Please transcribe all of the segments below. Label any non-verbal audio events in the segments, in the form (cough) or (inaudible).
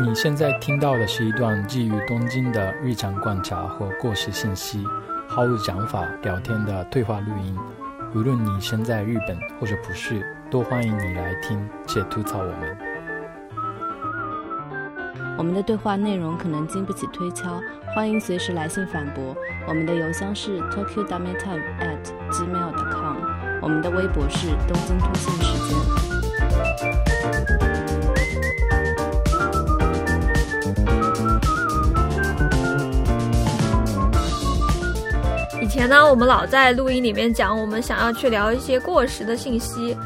你现在听到的是一段基于东京的日常观察和过时信息，毫无讲法聊天的对话录音。无论你身在日本或者不是，都欢迎你来听且吐槽我们。我们的对话内容可能经不起推敲，欢迎随时来信反驳。我们的邮箱是 tokyo dummy time at gmail.com，我们的微博是东京通信时间。前呢，我们老在录音里面讲，我们想要去聊一些过时的信息。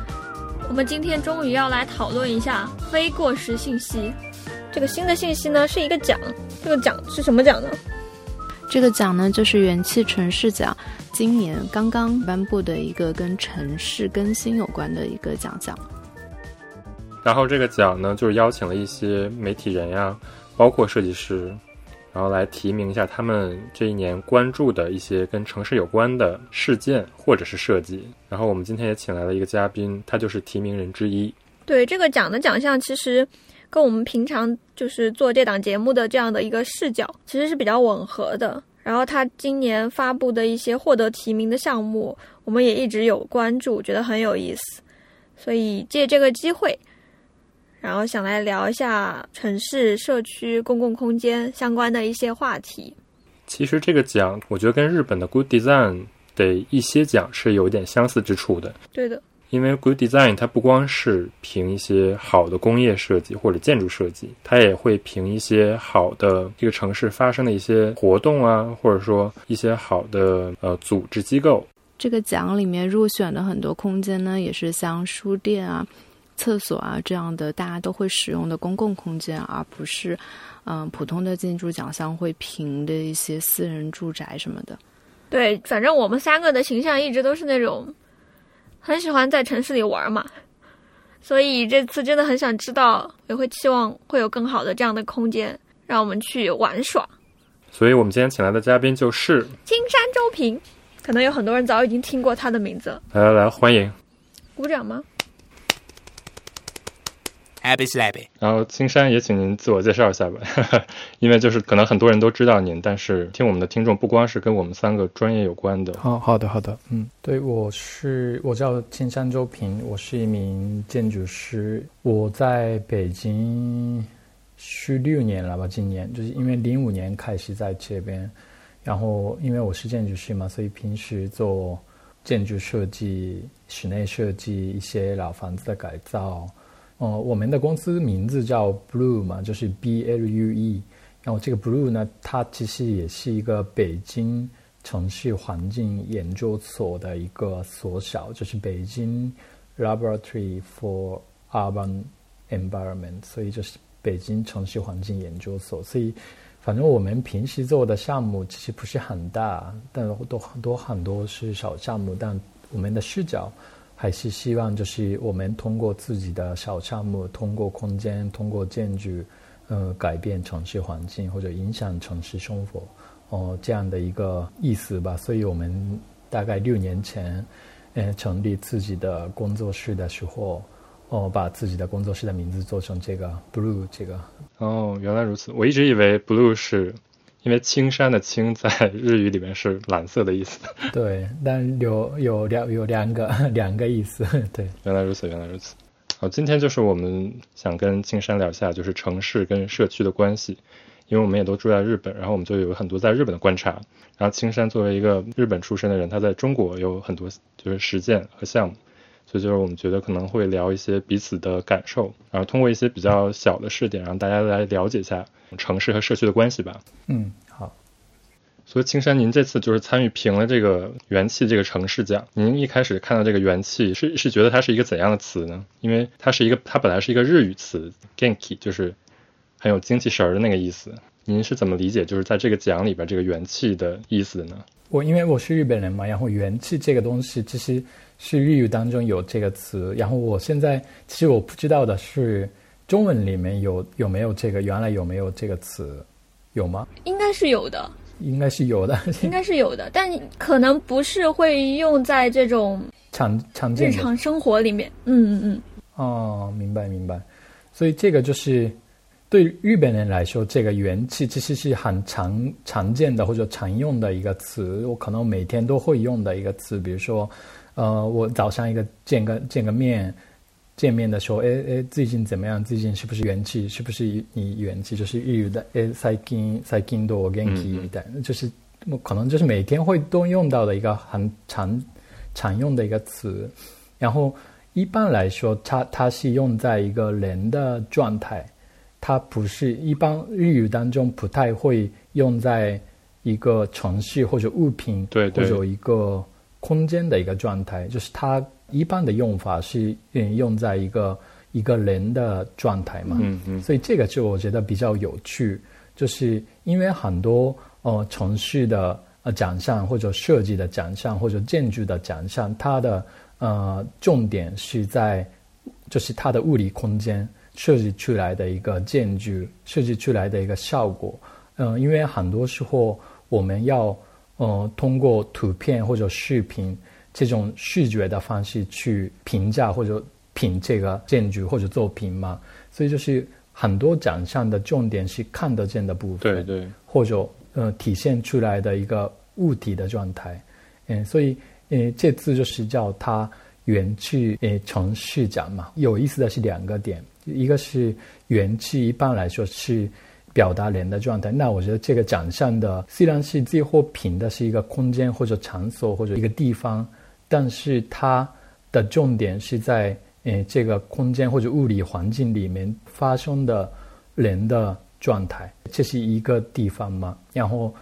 我们今天终于要来讨论一下非过时信息。这个新的信息呢，是一个奖。这个奖是什么奖呢？这个奖呢，就是元气城市奖，今年刚刚颁布的一个跟城市更新有关的一个奖项。然后这个奖呢，就是邀请了一些媒体人呀，包括设计师。然后来提名一下他们这一年关注的一些跟城市有关的事件或者是设计。然后我们今天也请来了一个嘉宾，他就是提名人之一。对这个奖的奖项，其实跟我们平常就是做这档节目的这样的一个视角，其实是比较吻合的。然后他今年发布的一些获得提名的项目，我们也一直有关注，觉得很有意思。所以借这个机会。然后想来聊一下城市、社区、公共空间相关的一些话题。其实这个奖，我觉得跟日本的 Good Design 的一些奖是有点相似之处的。对的，因为 Good Design 它不光是评一些好的工业设计或者建筑设计，它也会评一些好的这个城市发生的一些活动啊，或者说一些好的呃组织机构。这个奖里面入选的很多空间呢，也是像书店啊。厕所啊，这样的大家都会使用的公共空间，而不是，嗯，普通的建筑奖项会评的一些私人住宅什么的。对，反正我们三个的形象一直都是那种很喜欢在城市里玩嘛，所以这次真的很想知道，也会期望会有更好的这样的空间，让我们去玩耍。所以我们今天请来的嘉宾就是青山周平，可能有很多人早已经听过他的名字。来来来，欢迎！鼓掌吗？Happy Slappy。然后青山也请您自我介绍一下吧，(laughs) 因为就是可能很多人都知道您，但是听我们的听众不光是跟我们三个专业有关的。好好的好的，嗯，对，我是我叫青山周平，我是一名建筑师，我在北京十六年了吧，今年就是因为零五年开始在这边，然后因为我是建筑师嘛，所以平时做建筑设计、室内设计、一些老房子的改造。哦，我们的公司名字叫 Blue 嘛，就是 B L U E。然后这个 Blue 呢，它其实也是一个北京城市环境研究所的一个缩小，就是北京 Laboratory for Urban Environment，所以就是北京城市环境研究所。所以，反正我们平时做的项目其实不是很大，但都很多很多是小项目，但我们的视角。还是希望就是我们通过自己的小项目，通过空间，通过建筑，呃，改变城市环境或者影响城市生活，哦，这样的一个意思吧。所以我们大概六年前，呃，成立自己的工作室的时候，哦，把自己的工作室的名字做成这个 Blue 这个。哦，原来如此。我一直以为 Blue 是。因为青山的青在日语里面是蓝色的意思。对，但有有两有两个 (laughs) 两个意思。(laughs) 对，原来如此，原来如此。好，今天就是我们想跟青山聊一下，就是城市跟社区的关系。因为我们也都住在日本，然后我们就有很多在日本的观察。然后青山作为一个日本出身的人，他在中国有很多就是实践和项目，所以就是我们觉得可能会聊一些彼此的感受，然后通过一些比较小的试点，让大家来了解一下。城市和社区的关系吧。嗯，好。所以青山，您这次就是参与评了这个元气这个城市奖。您一开始看到这个元气，是是觉得它是一个怎样的词呢？因为它是一个，它本来是一个日语词，genki，就是很有精气神儿的那个意思。您是怎么理解就是在这个奖里边这个元气的意思呢？我因为我是日本人嘛，然后元气这个东西其实是日语当中有这个词，然后我现在其实我不知道的是。中文里面有有没有这个？原来有没有这个词？有吗？应该是有的，应该是有的，应该是有的，但可能不是会用在这种常常见日常生活里面。嗯嗯嗯。哦，明白明白。所以这个就是对日本人来说，这个元气其实是很常常见的或者常用的一个词，我可能每天都会用的一个词。比如说，呃，我早上一个见个见个面，见面的时候，哎哎，最近怎么样？最近是不是元气？是不是你元气？就是日语的哎，最近最近都元气的，就是可能就是每天会都用到的一个很常常用的一个词。然后一般来说，它它是用在一个人的状态。它不是一般日语当中不太会用在一个城市或者物品，对或者一个空间的一个状态，就是它一般的用法是嗯用在一个一个人的状态嘛。嗯嗯。所以这个就我觉得比较有趣，就是因为很多呃城市的呃奖项或者设计的奖项或者建筑的奖项，它的呃重点是在就是它的物理空间。设计出来的一个建筑，设计出来的一个效果，嗯，因为很多时候我们要，呃，通过图片或者视频这种视觉的方式去评价或者品这个建筑或者作品嘛，所以就是很多奖项的重点是看得见的部分，对对，或者呃体现出来的一个物体的状态，嗯，所以呃这次就是叫它元气呃城市奖嘛，有意思的是两个点。一个是元气，一般来说是表达人的状态。那我觉得这个奖项的虽然是最后评的是一个空间或者场所或者一个地方，但是它的重点是在呃这个空间或者物理环境里面发生的人的状态，这是一个地方嘛。然后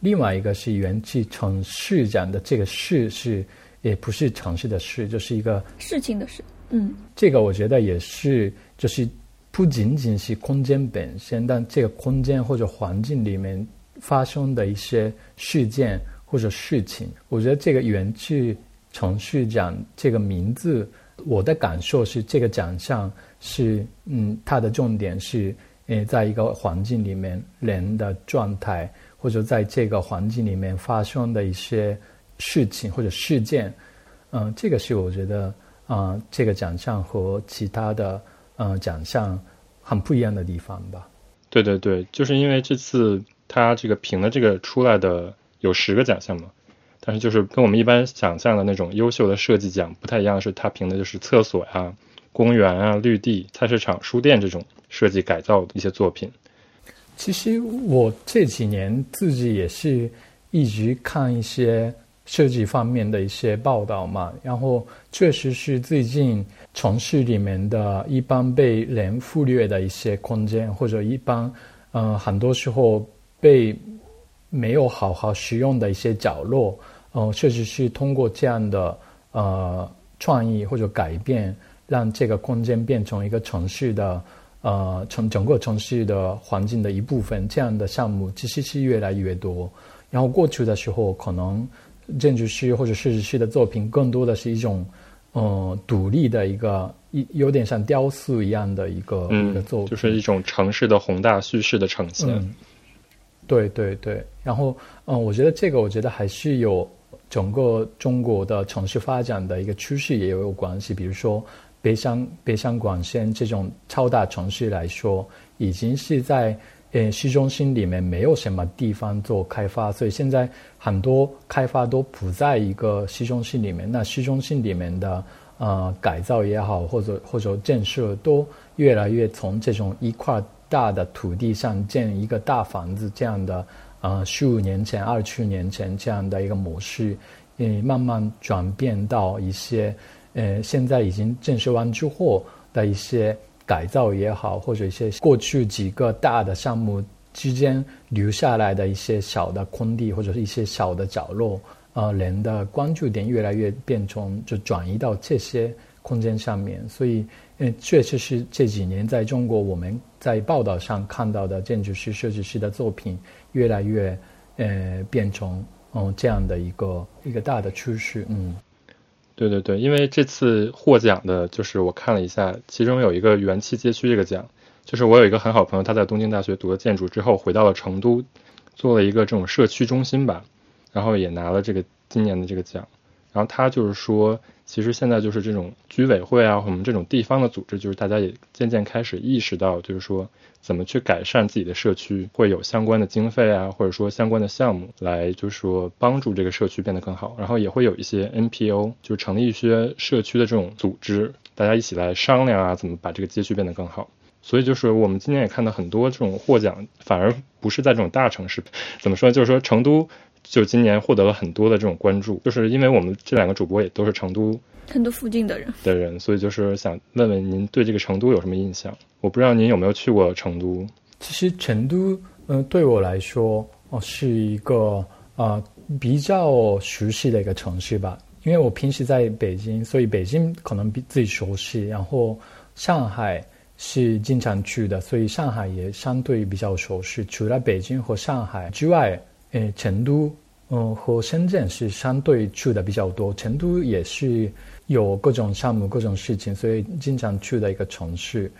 另外一个是元气城市讲的这个“市”是也不是城市的“市”，就是一个事情的“事”。嗯，这个我觉得也是，就是不仅仅是空间本身，但这个空间或者环境里面发生的一些事件或者事情，我觉得这个元气程序奖这个名字，我的感受是这个奖项是，嗯，它的重点是，呃，在一个环境里面人的状态，或者在这个环境里面发生的一些事情或者事件，嗯，这个是我觉得。啊，这个奖项和其他的呃奖项很不一样的地方吧？对对对，就是因为这次他这个评的这个出来的有十个奖项嘛，但是就是跟我们一般想象的那种优秀的设计奖不太一样，是他评的就是厕所呀、公园啊、绿地、菜市场、书店这种设计改造的一些作品。其实我这几年自己也是一直看一些。设计方面的一些报道嘛，然后确实是最近城市里面的一般被人忽略的一些空间，或者一般嗯很多时候被没有好好使用的一些角落，嗯，确实是通过这样的呃创意或者改变，让这个空间变成一个城市的呃城整个城市的环境的一部分，这样的项目其实是越来越多。然后过去的时候可能。建筑师或者设计师的作品，更多的是一种，呃，独立的一个，一有点像雕塑一样的一个一个作品，就是一种城市的宏大叙事的呈现。对对对，然后，嗯，我觉得这个，我觉得还是有整个中国的城市发展的一个趋势也有关系。比如说，北上北上广深这种超大城市来说，已经是在。呃，市中心里面没有什么地方做开发，所以现在很多开发都不在一个市中心里面。那市中心里面的呃改造也好，或者或者建设，都越来越从这种一块大的土地上建一个大房子这样的呃十五年前、二十年前这样的一个模式，嗯，慢慢转变到一些呃现在已经建设完之后的一些。改造也好，或者一些过去几个大的项目之间留下来的一些小的空地，或者是一些小的角落，呃，人的关注点越来越变成就转移到这些空间上面。所以，嗯，确实是这几年在中国我们在报道上看到的建筑师、设计师的作品，越来越呃变成嗯这样的一个一个大的趋势，嗯。对对对，因为这次获奖的，就是我看了一下，其中有一个元气街区这个奖，就是我有一个很好朋友，他在东京大学读了建筑之后，回到了成都，做了一个这种社区中心吧，然后也拿了这个今年的这个奖。然后他就是说，其实现在就是这种居委会啊，我们这种地方的组织，就是大家也渐渐开始意识到，就是说怎么去改善自己的社区，会有相关的经费啊，或者说相关的项目来，就是说帮助这个社区变得更好。然后也会有一些 NPO，就成立一些社区的这种组织，大家一起来商量啊，怎么把这个街区变得更好。所以就是我们今年也看到很多这种获奖，反而不是在这种大城市，怎么说？就是说成都。就今年获得了很多的这种关注，就是因为我们这两个主播也都是成都成都附近的人的人，所以就是想问问您对这个成都有什么印象？我不知道您有没有去过成都。其实成都，嗯，对我来说，哦，是一个啊比较熟悉的一个城市吧。因为我平时在北京，所以北京可能比自己熟悉。然后上海是经常去的，所以上海也相对比较熟悉。除了北京和上海之外。诶，成都，嗯，和深圳是相对去的比较多。成都也是有各种项目、各种事情，所以经常去的一个城市。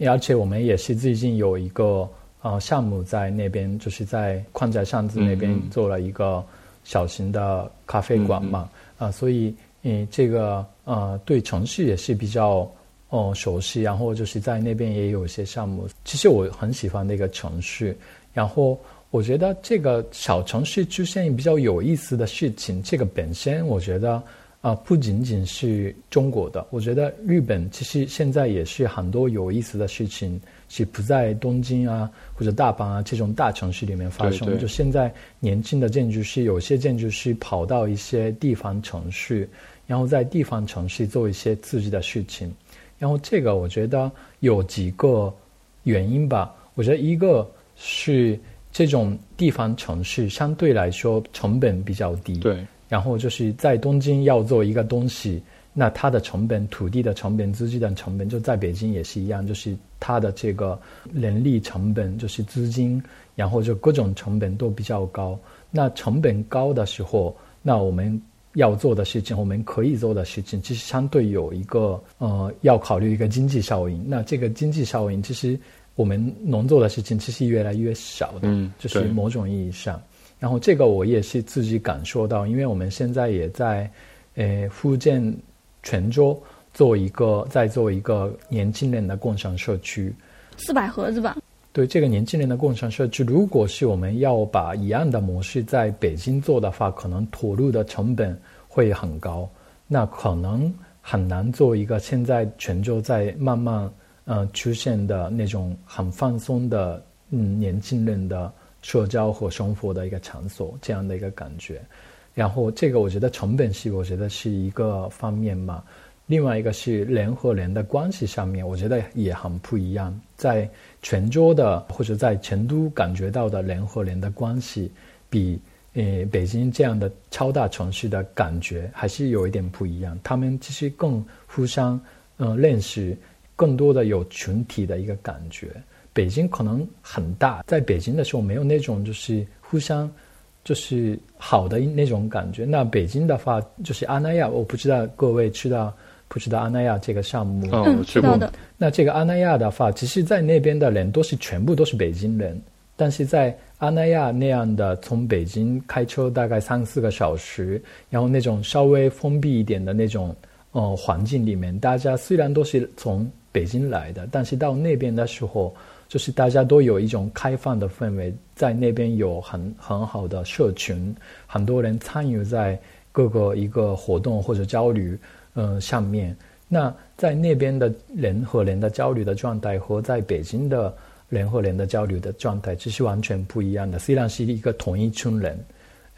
而且我们也是最近有一个呃项目在那边，就是在宽窄巷子那边做了一个小型的咖啡馆嘛。啊，所以嗯，这个呃对城市也是比较哦熟悉。然后就是在那边也有一些项目。其实我很喜欢那个城市，然后。我觉得这个小城市出现比较有意思的事情，这个本身我觉得啊不仅仅是中国的，我觉得日本其实现在也是很多有意思的事情是不在东京啊或者大阪啊这种大城市里面发生。就现在年轻的建筑师，有些建筑师跑到一些地方城市，然后在地方城市做一些自己的事情。然后这个我觉得有几个原因吧。我觉得一个是。这种地方城市相对来说成本比较低，对。然后就是在东京要做一个东西，那它的成本、土地的成本、资金的成本，就在北京也是一样，就是它的这个人力成本，就是资金，然后就各种成本都比较高。那成本高的时候，那我们要做的事情，我们可以做的事情，其实相对有一个呃，要考虑一个经济效应。那这个经济效应其实。我们能做的事情其实越来越少的，嗯，就是某种意义上。然后这个我也是自己感受到，因为我们现在也在，呃，福建泉州做一个，在做一个年轻人的共享社区，四百盒子吧。对这个年轻人的共享社区，如果是我们要把一样的模式在北京做的话，可能投入的成本会很高，那可能很难做一个。现在泉州在慢慢。呃，出现的那种很放松的，嗯，年轻人的社交和生活的一个场所，这样的一个感觉。然后，这个我觉得成本是，我觉得是一个方面嘛。另外一个是人和人的关系上面，我觉得也很不一样。在泉州的或者在成都感觉到的人和人的关系，比呃北京这样的超大城市的感觉还是有一点不一样。他们其实更互相嗯认识。更多的有群体的一个感觉，北京可能很大，在北京的时候没有那种就是互相就是好的那种感觉。那北京的话，就是阿那亚，我不知道各位知道不知道阿那亚这个项目？嗯，知道的。那这个阿那亚的话，其实，在那边的人都是全部都是北京人，但是在阿那亚那样的从北京开车大概三四个小时，然后那种稍微封闭一点的那种呃环境里面，大家虽然都是从北京来的，但是到那边的时候，就是大家都有一种开放的氛围，在那边有很很好的社群，很多人参与在各个一个活动或者交流，嗯，上面。那在那边的人和人的交流的状态和在北京的人和人的交流的状态，其实完全不一样的。虽然是一个同一群人，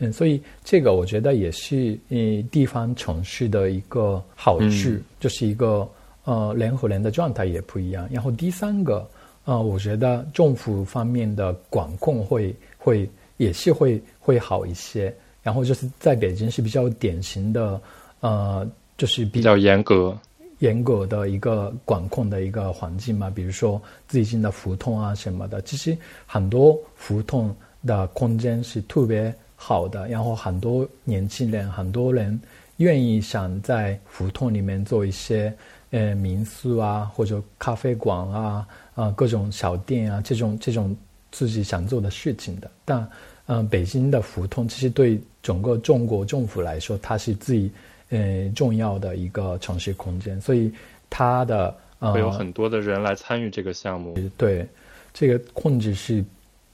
嗯，所以这个我觉得也是嗯地方城市的一个好处，就是一个。呃，人和人的状态也不一样。然后第三个，呃，我觉得政府方面的管控会会也是会会好一些。然后就是在北京是比较典型的，呃，就是比较严格严格的一个管控的一个环境嘛。比如说最近的胡同啊什么的，其实很多胡同的空间是特别好的。然后很多年轻人，很多人愿意想在胡同里面做一些。呃，民宿啊，或者咖啡馆啊，啊，各种小店啊，这种这种自己想做的事情的。但，嗯，北京的胡同其实对整个中国政府来说，它是最，呃重要的一个城市空间，所以它的呃会有很多的人来参与这个项目。对，这个控制是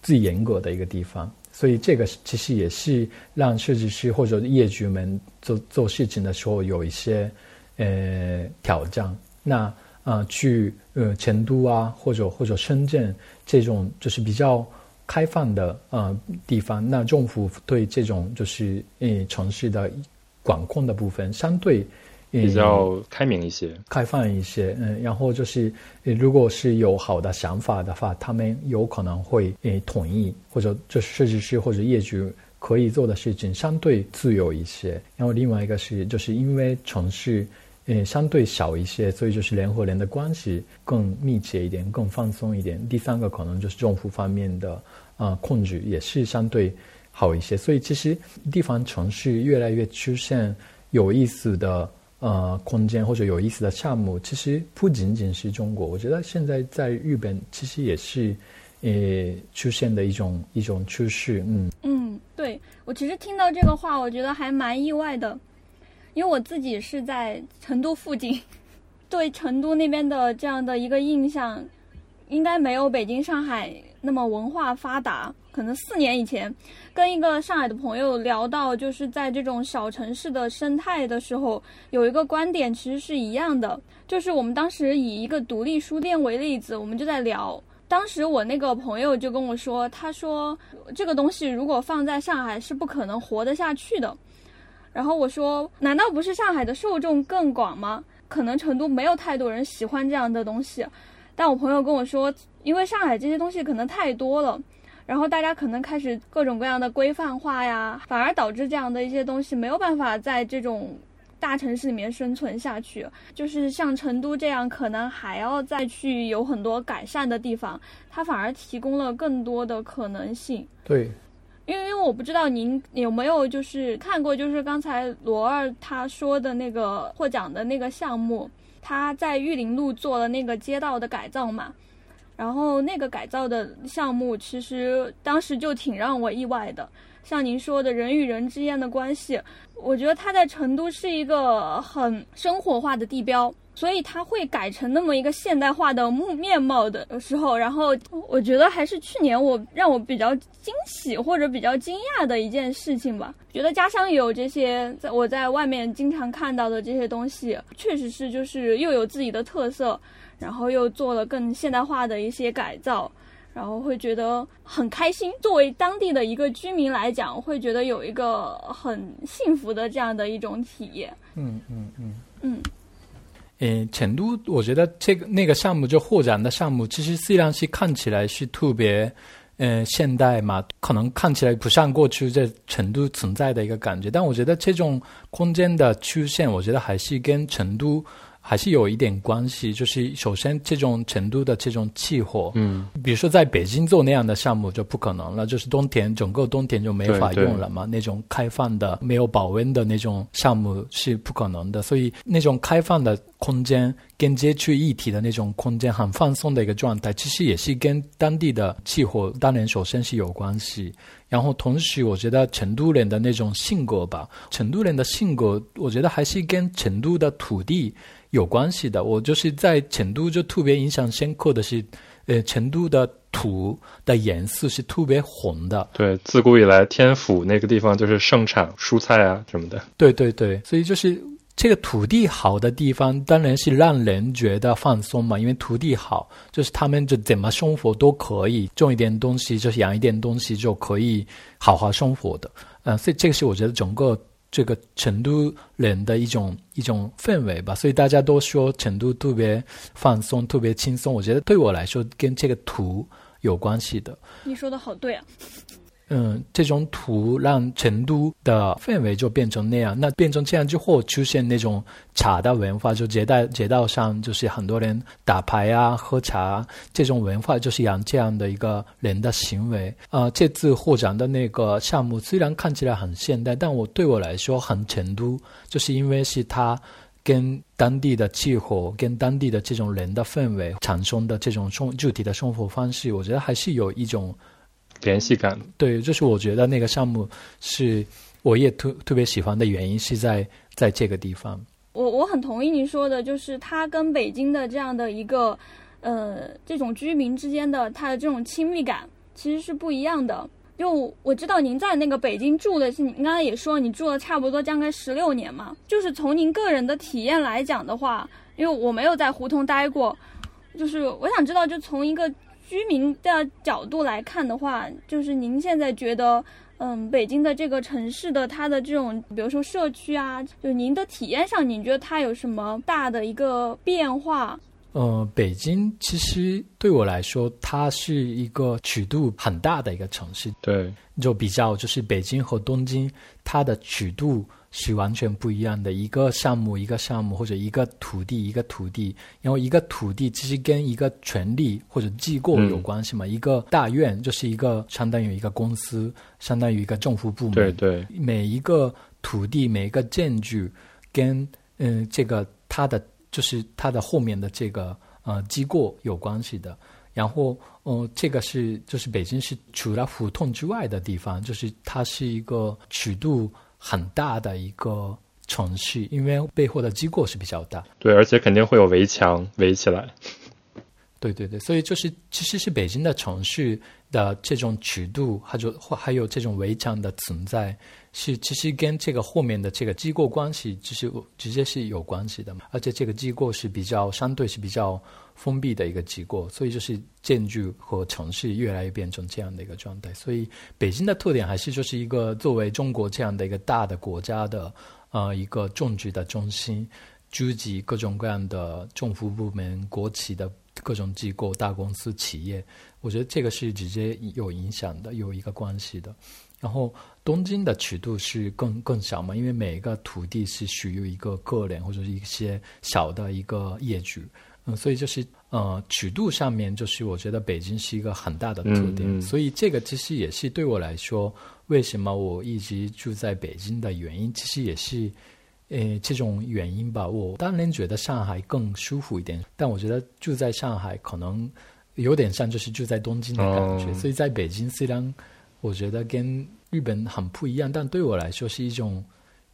最严格的一个地方，所以这个其实也是让设计师或者业主们做做事情的时候有一些呃挑战。那呃去呃成都啊，或者或者深圳这种就是比较。开放的呃地方，那政府对这种就是呃城市的管控的部分相对比较开明一些、开放一些。嗯，然后就是如果是有好的想法的话，他们有可能会呃同意，或者就是设计师或者业主可以做的事情相对自由一些。然后另外一个是，就是因为城市呃相对小一些，所以就是联合联的关系更密切一点、更放松一点。第三个可能就是政府方面的。啊，控制也是相对好一些，所以其实地方城市越来越出现有意思的呃空间或者有意思的项目，其实不仅仅是中国，我觉得现在在日本其实也是呃出现的一种一种趋势。嗯嗯，对我其实听到这个话，我觉得还蛮意外的，因为我自己是在成都附近，对成都那边的这样的一个印象，应该没有北京、上海。那么文化发达，可能四年以前，跟一个上海的朋友聊到，就是在这种小城市的生态的时候，有一个观点其实是一样的，就是我们当时以一个独立书店为例子，我们就在聊，当时我那个朋友就跟我说，他说这个东西如果放在上海是不可能活得下去的，然后我说，难道不是上海的受众更广吗？可能成都没有太多人喜欢这样的东西。但我朋友跟我说，因为上海这些东西可能太多了，然后大家可能开始各种各样的规范化呀，反而导致这样的一些东西没有办法在这种大城市里面生存下去。就是像成都这样，可能还要再去有很多改善的地方，它反而提供了更多的可能性。对，因为因为我不知道您有没有就是看过，就是刚才罗二他说的那个获奖的那个项目。他在玉林路做了那个街道的改造嘛，然后那个改造的项目其实当时就挺让我意外的。像您说的人与人之间的关系，我觉得他在成都是一个很生活化的地标。所以它会改成那么一个现代化的木面貌的时候，然后我觉得还是去年我让我比较惊喜或者比较惊讶的一件事情吧。觉得家乡有这些，在我在外面经常看到的这些东西，确实是就是又有自己的特色，然后又做了更现代化的一些改造，然后会觉得很开心。作为当地的一个居民来讲，会觉得有一个很幸福的这样的一种体验。嗯嗯嗯嗯。嗯，嗯成都，我觉得这个那个项目就获奖的项目，其实虽然是看起来是特别，嗯，现代嘛，可能看起来不像过去在成都存在的一个感觉，但我觉得这种空间的出现，我觉得还是跟成都。还是有一点关系，就是首先这种成都的这种气候，嗯，比如说在北京做那样的项目就不可能了，就是冬天整个冬天就没法用了嘛。那种开放的、没有保温的那种项目是不可能的，所以那种开放的空间跟街区一体的那种空间，很放松的一个状态，其实也是跟当地的气候当然首先是有关系。然后同时，我觉得成都人的那种性格吧，成都人的性格，我觉得还是跟成都的土地。有关系的，我就是在成都就特别印象深刻的是，呃，成都的土的颜色是特别红的。对，自古以来天府那个地方就是盛产蔬菜啊什么的。对对对，所以就是这个土地好的地方，当然是让人觉得放松嘛，因为土地好，就是他们就怎么生活都可以，种一点东西，就是养一点东西就可以好好生活的。嗯，所以这个是我觉得整个。这个成都人的一种一种氛围吧，所以大家都说成都特别放松、特别轻松。我觉得对我来说，跟这个图有关系的。你说的好对啊。嗯，这种土让成都的氛围就变成那样，那变成这样之后，出现那种茶的文化，就街道街道上就是很多人打牌啊、喝茶，这种文化就是养这样的一个人的行为。啊，这次获奖的那个项目虽然看起来很现代，但我对我来说很成都，就是因为是它跟当地的气候、跟当地的这种人的氛围产生的这种生具体的生活方式，我觉得还是有一种。联系感，对，就是我觉得那个项目是我也特特别喜欢的原因是在在这个地方。我我很同意您说的，就是它跟北京的这样的一个，呃，这种居民之间的它的这种亲密感其实是不一样的。就我知道您在那个北京住的是，您刚才也说你住了差不多将近十六年嘛，就是从您个人的体验来讲的话，因为我没有在胡同待过，就是我想知道，就从一个居民的角度来看的话，就是您现在觉得。嗯，北京的这个城市的它的这种，比如说社区啊，就是您的体验上，您觉得它有什么大的一个变化？呃，北京其实对我来说，它是一个尺度很大的一个城市。对，就比较就是北京和东京，它的尺度。是完全不一样的一个项目，一个项目或者一个土地，一个土地，然后一个土地其实跟一个权利或者机构有关系嘛。一个大院就是一个相当于一个公司，相当于一个政府部门。对对，每一个土地，每一个建筑，跟嗯这个它的就是它的后面的这个呃机构有关系的。然后哦，这个是就是北京是除了胡同之外的地方，就是它是一个尺度。很大的一个程序，因为背后的机构是比较大，对，而且肯定会有围墙围起来。对对对，所以就是其实是北京的城市的这种尺度，还有或还有这种围墙的存在，是其实跟这个后面的这个机构关系，就是直接是有关系的嘛。而且这个机构是比较相对是比较封闭的一个机构，所以就是建筑和城市越来越变成这样的一个状态。所以北京的特点还是就是一个作为中国这样的一个大的国家的呃一个政治的中心，聚集各种各样的政府部门、国企的。各种机构、大公司、企业，我觉得这个是直接有影响的，有一个关系的。然后东京的尺度是更更小嘛，因为每一个土地是属于一个个人或者是一些小的一个业主，嗯，所以就是呃尺度上面，就是我觉得北京是一个很大的特点。所以这个其实也是对我来说，为什么我一直住在北京的原因，其实也是。呃，这种原因吧，我当然觉得上海更舒服一点，但我觉得住在上海可能有点像就是住在东京的感觉。所以在北京，虽然我觉得跟日本很不一样，但对我来说是一种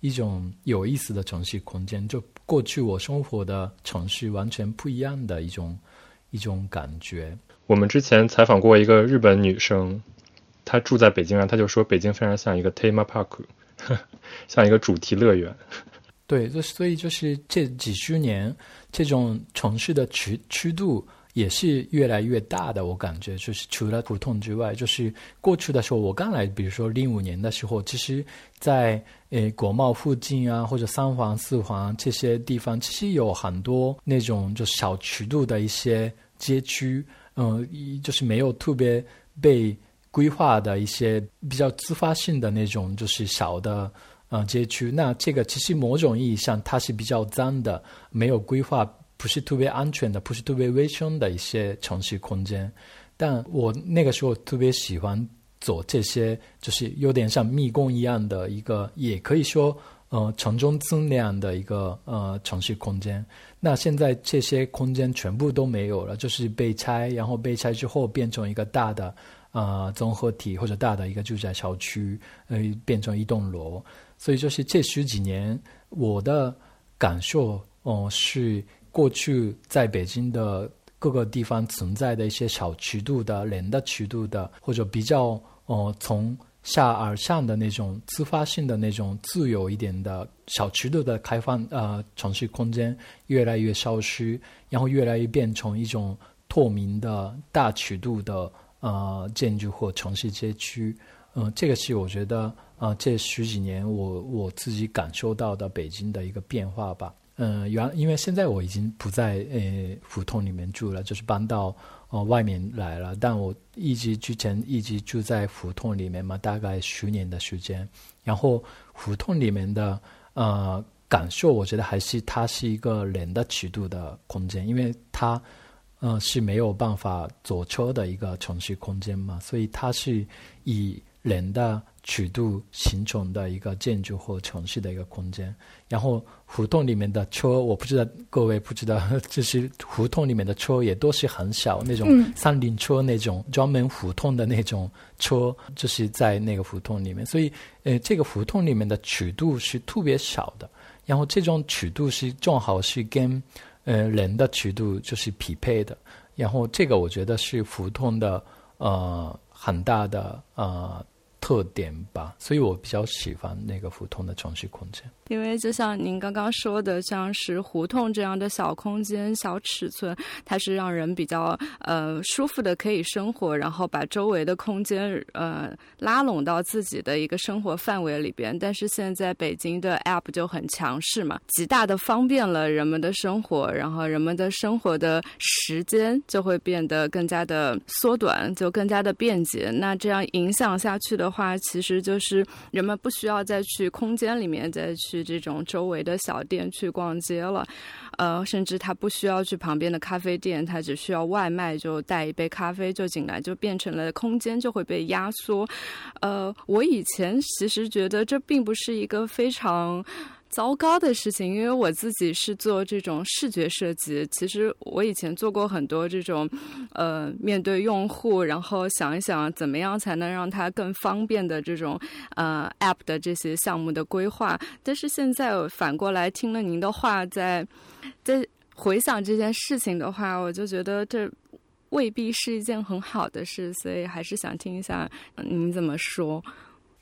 一种有意思的城市空间。就过去我生活的城市完全不一样的一种一种感觉。我们之前采访过一个日本女生，她住在北京啊，她就说北京非常像一个 theme park，(laughs) 像一个主题乐园。对，就所以就是这几十年，这种城市的尺尺度也是越来越大的。我感觉就是除了胡同之外，就是过去的时候，我刚来，比如说零五年的时候，其实，在呃国贸附近啊，或者三环、四环这些地方，其实有很多那种就小尺度的一些街区，嗯，就是没有特别被规划的一些比较自发性的那种，就是小的。啊，街区那这个其实某种意义上它是比较脏的，没有规划，不是特别安全的，不是特别卫生的一些城市空间。但我那个时候特别喜欢走这些，就是有点像迷宫一样的一个，也可以说呃城中村那样的一个呃城市空间。那现在这些空间全部都没有了，就是被拆，然后被拆之后变成一个大的呃综合体或者大的一个住宅小区，呃变成一栋楼。所以就是这十几年，我的感受哦，是过去在北京的各个地方存在的一些小尺度的、人的尺度的，或者比较哦从下而上的那种自发性的那种自由一点的小尺度的开放呃城市空间越来越消失，然后越来越变成一种透明的大尺度的呃建筑或城市街区。嗯，这个是我觉得。啊，这十几年我我自己感受到的北京的一个变化吧。嗯，原因为现在我已经不在呃胡同里面住了，就是搬到呃外面来了。但我一直之前一直住在胡同里面嘛，大概十年的时间。然后胡同里面的呃感受，我觉得还是它是一个人的尺度的空间，因为它呃是没有办法坐车的一个城市空间嘛，所以它是以。人的尺度形成的一个建筑或城市的一个空间。然后胡同里面的车，我不知道各位不知道，就是胡同里面的车也都是很小那种三轮车那种专门胡同的那种车，就是在那个胡同里面。所以，呃，这个胡同里面的尺度是特别小的。然后这种尺度是正好是跟呃人的尺度就是匹配的。然后这个我觉得是胡同的呃很大的呃特点吧，所以我比较喜欢那个普通的城市空间。因为就像您刚刚说的，像是胡同这样的小空间、小尺寸，它是让人比较呃舒服的可以生活，然后把周围的空间呃拉拢到自己的一个生活范围里边。但是现在北京的 App 就很强势嘛，极大的方便了人们的生活，然后人们的生活的时间就会变得更加的缩短，就更加的便捷。那这样影响下去的话，其实就是人们不需要再去空间里面再去。去这种周围的小店去逛街了，呃，甚至他不需要去旁边的咖啡店，他只需要外卖就带一杯咖啡就进来，就变成了空间就会被压缩。呃，我以前其实觉得这并不是一个非常。糟糕的事情，因为我自己是做这种视觉设计。其实我以前做过很多这种，呃，面对用户，然后想一想怎么样才能让它更方便的这种呃 App 的这些项目的规划。但是现在反过来听了您的话，在在回想这件事情的话，我就觉得这未必是一件很好的事，所以还是想听一下您怎么说。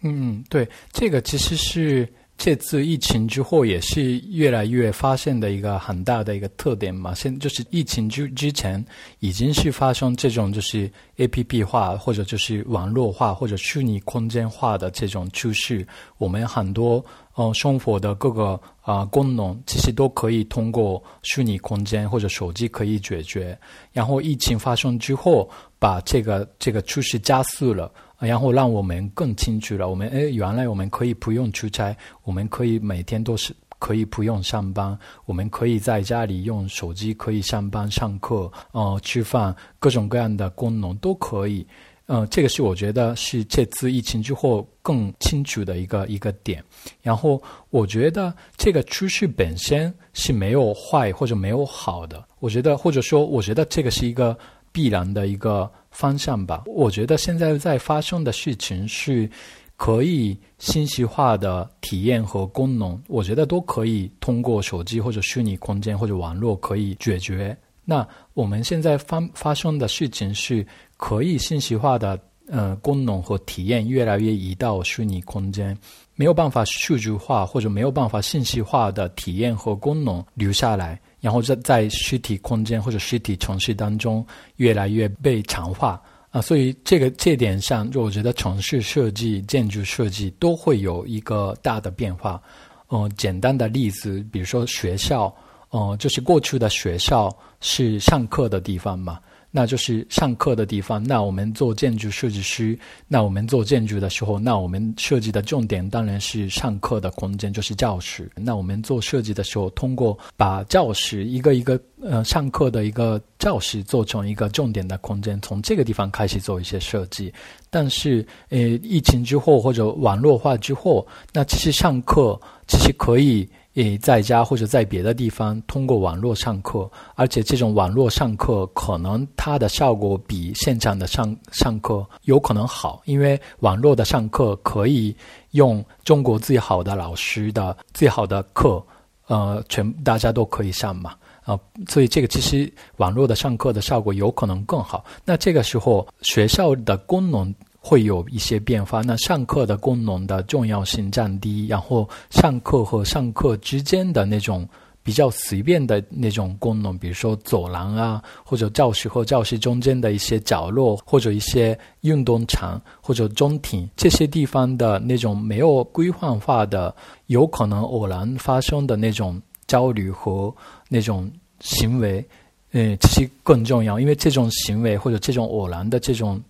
嗯，对，这个其实是。这次疫情之后，也是越来越发现的一个很大的一个特点嘛。现就是疫情之之前，已经是发生这种就是 A P P 化或者就是网络化或者虚拟空间化的这种趋势。我们很多呃生活的各个啊功能，其实都可以通过虚拟空间或者手机可以解决。然后疫情发生之后，把这个这个趋势加速了。然后让我们更清楚了，我们诶，原来我们可以不用出差，我们可以每天都是可以不用上班，我们可以在家里用手机可以上班、上课、呃吃饭，各种各样的功能都可以。呃，这个是我觉得是这次疫情之后更清楚的一个一个点。然后我觉得这个趋势本身是没有坏或者没有好的，我觉得或者说我觉得这个是一个必然的一个。方向吧，我觉得现在在发生的事情是，可以信息化的体验和功能，我觉得都可以通过手机或者虚拟空间或者网络可以解决。那我们现在发发生的事情是，可以信息化的呃功能和体验越来越移到虚拟空间，没有办法数据化或者没有办法信息化的体验和功能留下来。然后在在实体空间或者实体城市当中越来越被强化啊，所以这个这点上，就我觉得城市设计、建筑设计都会有一个大的变化。嗯，简单的例子，比如说学校，嗯，就是过去的学校是上课的地方嘛。那就是上课的地方。那我们做建筑设计师，那我们做建筑的时候，那我们设计的重点当然是上课的空间，就是教室。那我们做设计的时候，通过把教室一个一个呃上课的一个教室做成一个重点的空间，从这个地方开始做一些设计。但是呃，疫情之后或者网络化之后，那其实上课其实可以。诶在家或者在别的地方通过网络上课，而且这种网络上课可能它的效果比现场的上上课有可能好，因为网络的上课可以用中国最好的老师的最好的课，呃，全大家都可以上嘛，啊，所以这个其实网络的上课的效果有可能更好。那这个时候学校的功能。会有一些变化。那上课的功能的重要性降低，然后上课和上课之间的那种比较随便的那种功能，比如说走廊啊，或者教室和教室中间的一些角落，或者一些运动场或者中庭这些地方的那种没有规范化的，有可能偶然发生的那种焦虑和那种行为，嗯，其实更重要，因为这种行为或者这种偶然的这种。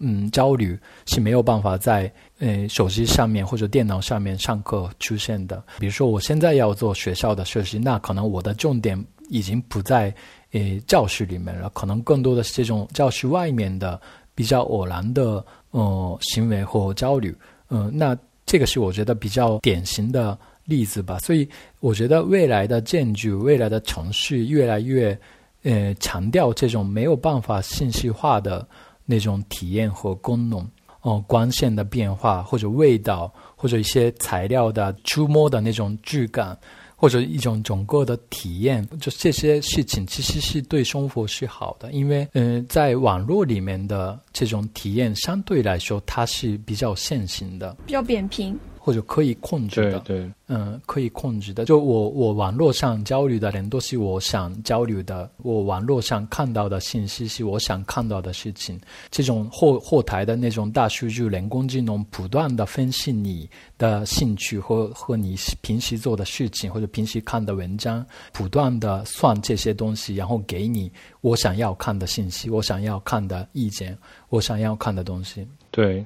嗯，焦虑是没有办法在呃手机上面或者电脑上面上课出现的。比如说，我现在要做学校的设计，那可能我的重点已经不在呃教室里面了，可能更多的是这种教室外面的比较偶然的呃行为或焦虑，嗯，那这个是我觉得比较典型的例子吧。所以我觉得未来的建筑、未来的城市越来越呃强调这种没有办法信息化的那种体验和功能。哦，光线的变化，或者味道，或者一些材料的触摸的那种质感，或者一种整个的体验，就这些事情其实是对生活是好的，因为嗯，在网络里面的这种体验相对来说它是比较线性的，比较扁平。或者可以控制的，对，嗯，可以控制的。就我我网络上交流的人都是我想交流的，我网络上看到的信息是我想看到的事情。这种后后台的那种大数据、人工智能不断的分析你的兴趣和和你平时做的事情或者平时看的文章，不断的算这些东西，然后给你我想要看的信息，我想要看的意见，我想要看的东西。对，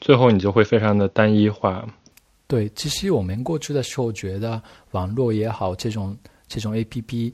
最后你就会非常的单一化。对，其实我们过去的时候觉得网络也好，这种这种 A P P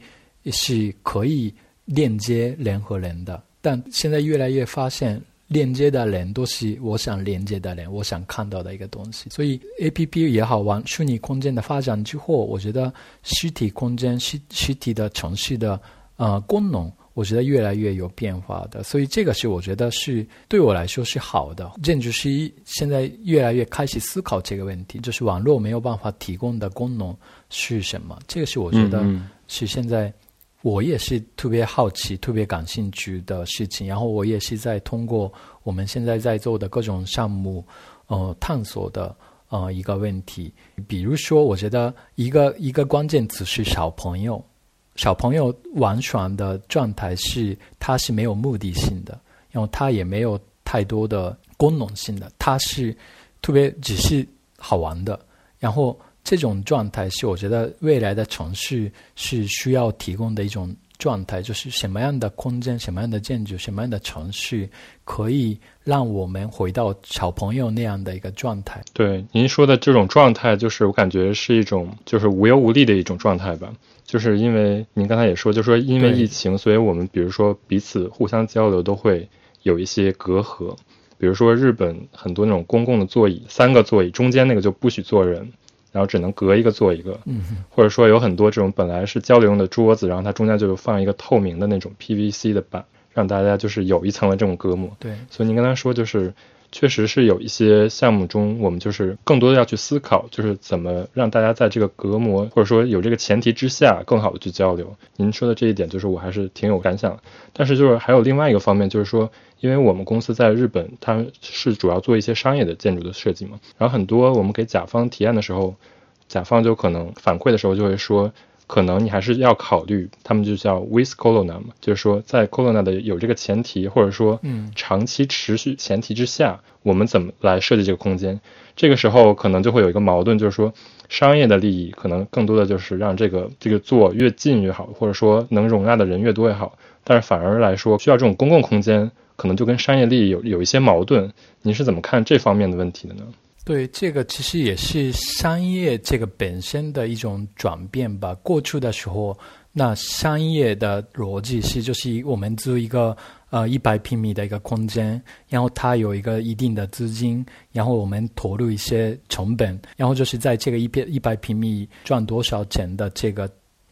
是可以链接人和人的，但现在越来越发现，链接的人都是我想连接的人，我想看到的一个东西。所以 A P P 也好，玩虚拟空间的发展之后，我觉得实体空间、实实体的城市的呃功能。我觉得越来越有变化的，所以这个是我觉得是对我来说是好的。建筑师现在越来越开始思考这个问题，就是网络没有办法提供的功能是什么？这个是我觉得是现在我也是特别好奇、特别感兴趣的事情。然后我也是在通过我们现在在做的各种项目，呃，探索的呃一个问题。比如说，我觉得一个一个关键词是小朋友。小朋友玩耍的状态是，他是没有目的性的，然后他也没有太多的功能性的，他是特别只是好玩的。然后这种状态是我觉得未来的城市是需要提供的一种状态，就是什么样的空间、什么样的建筑、什么样的城市可以让我们回到小朋友那样的一个状态。对您说的这种状态，就是我感觉是一种就是无忧无虑的一种状态吧。就是因为您刚才也说，就说因为疫情，所以我们比如说彼此互相交流都会有一些隔阂。比如说日本很多那种公共的座椅，三个座椅中间那个就不许坐人，然后只能隔一个坐一个。嗯。或者说有很多这种本来是交流用的桌子，然后它中间就放一个透明的那种 PVC 的板，让大家就是有一层的这种隔膜。对。所以您刚才说就是。确实是有一些项目中，我们就是更多的要去思考，就是怎么让大家在这个隔膜或者说有这个前提之下，更好的去交流。您说的这一点，就是我还是挺有感想。但是就是还有另外一个方面，就是说，因为我们公司在日本，它是主要做一些商业的建筑的设计嘛，然后很多我们给甲方提案的时候，甲方就可能反馈的时候就会说。可能你还是要考虑，他们就叫 with Corona 嘛，就是说在 Corona 的有这个前提，或者说长期持续前提之下，我们怎么来设计这个空间？这个时候可能就会有一个矛盾，就是说商业的利益可能更多的就是让这个这个座越近越好，或者说能容纳的人越多越好。但是反而来说，需要这种公共空间，可能就跟商业利益有有一些矛盾。您是怎么看这方面的问题的呢？对，这个其实也是商业这个本身的一种转变吧。过去的时候，那商业的逻辑是，就是我们租一个呃一百平米的一个空间，然后它有一个一定的资金，然后我们投入一些成本，然后就是在这个一百一百平米赚多少钱的这个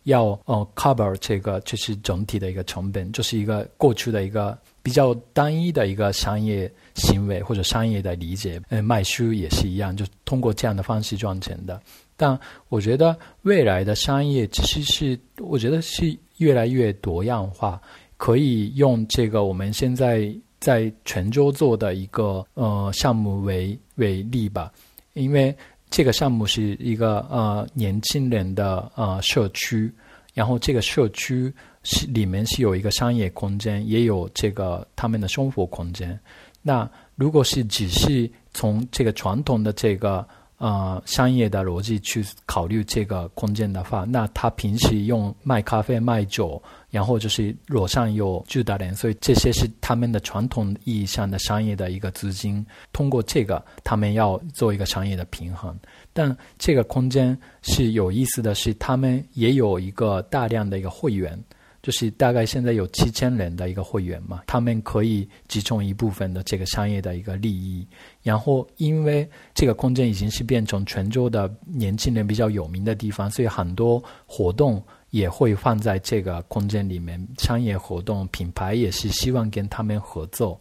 要呃 cover 这个就是整体的一个成本，就是一个过去的一个比较单一的一个商业。行为或者商业的理解，呃，卖书也是一样，就通过这样的方式赚钱的。但我觉得未来的商业其实是，我觉得是越来越多样化。可以用这个我们现在在泉州做的一个呃项目为为例吧，因为这个项目是一个呃年轻人的呃社区，然后这个社区是里面是有一个商业空间，也有这个他们的生活空间。那如果是只是从这个传统的这个呃商业的逻辑去考虑这个空间的话，那他平时用卖咖啡、卖酒，然后就是楼上有住的人，所以这些是他们的传统意义上的商业的一个资金。通过这个，他们要做一个商业的平衡。但这个空间是有意思的是，他们也有一个大量的一个会员。就是大概现在有七千人的一个会员嘛，他们可以集中一部分的这个商业的一个利益。然后，因为这个空间已经是变成泉州的年轻人比较有名的地方，所以很多活动也会放在这个空间里面。商业活动品牌也是希望跟他们合作，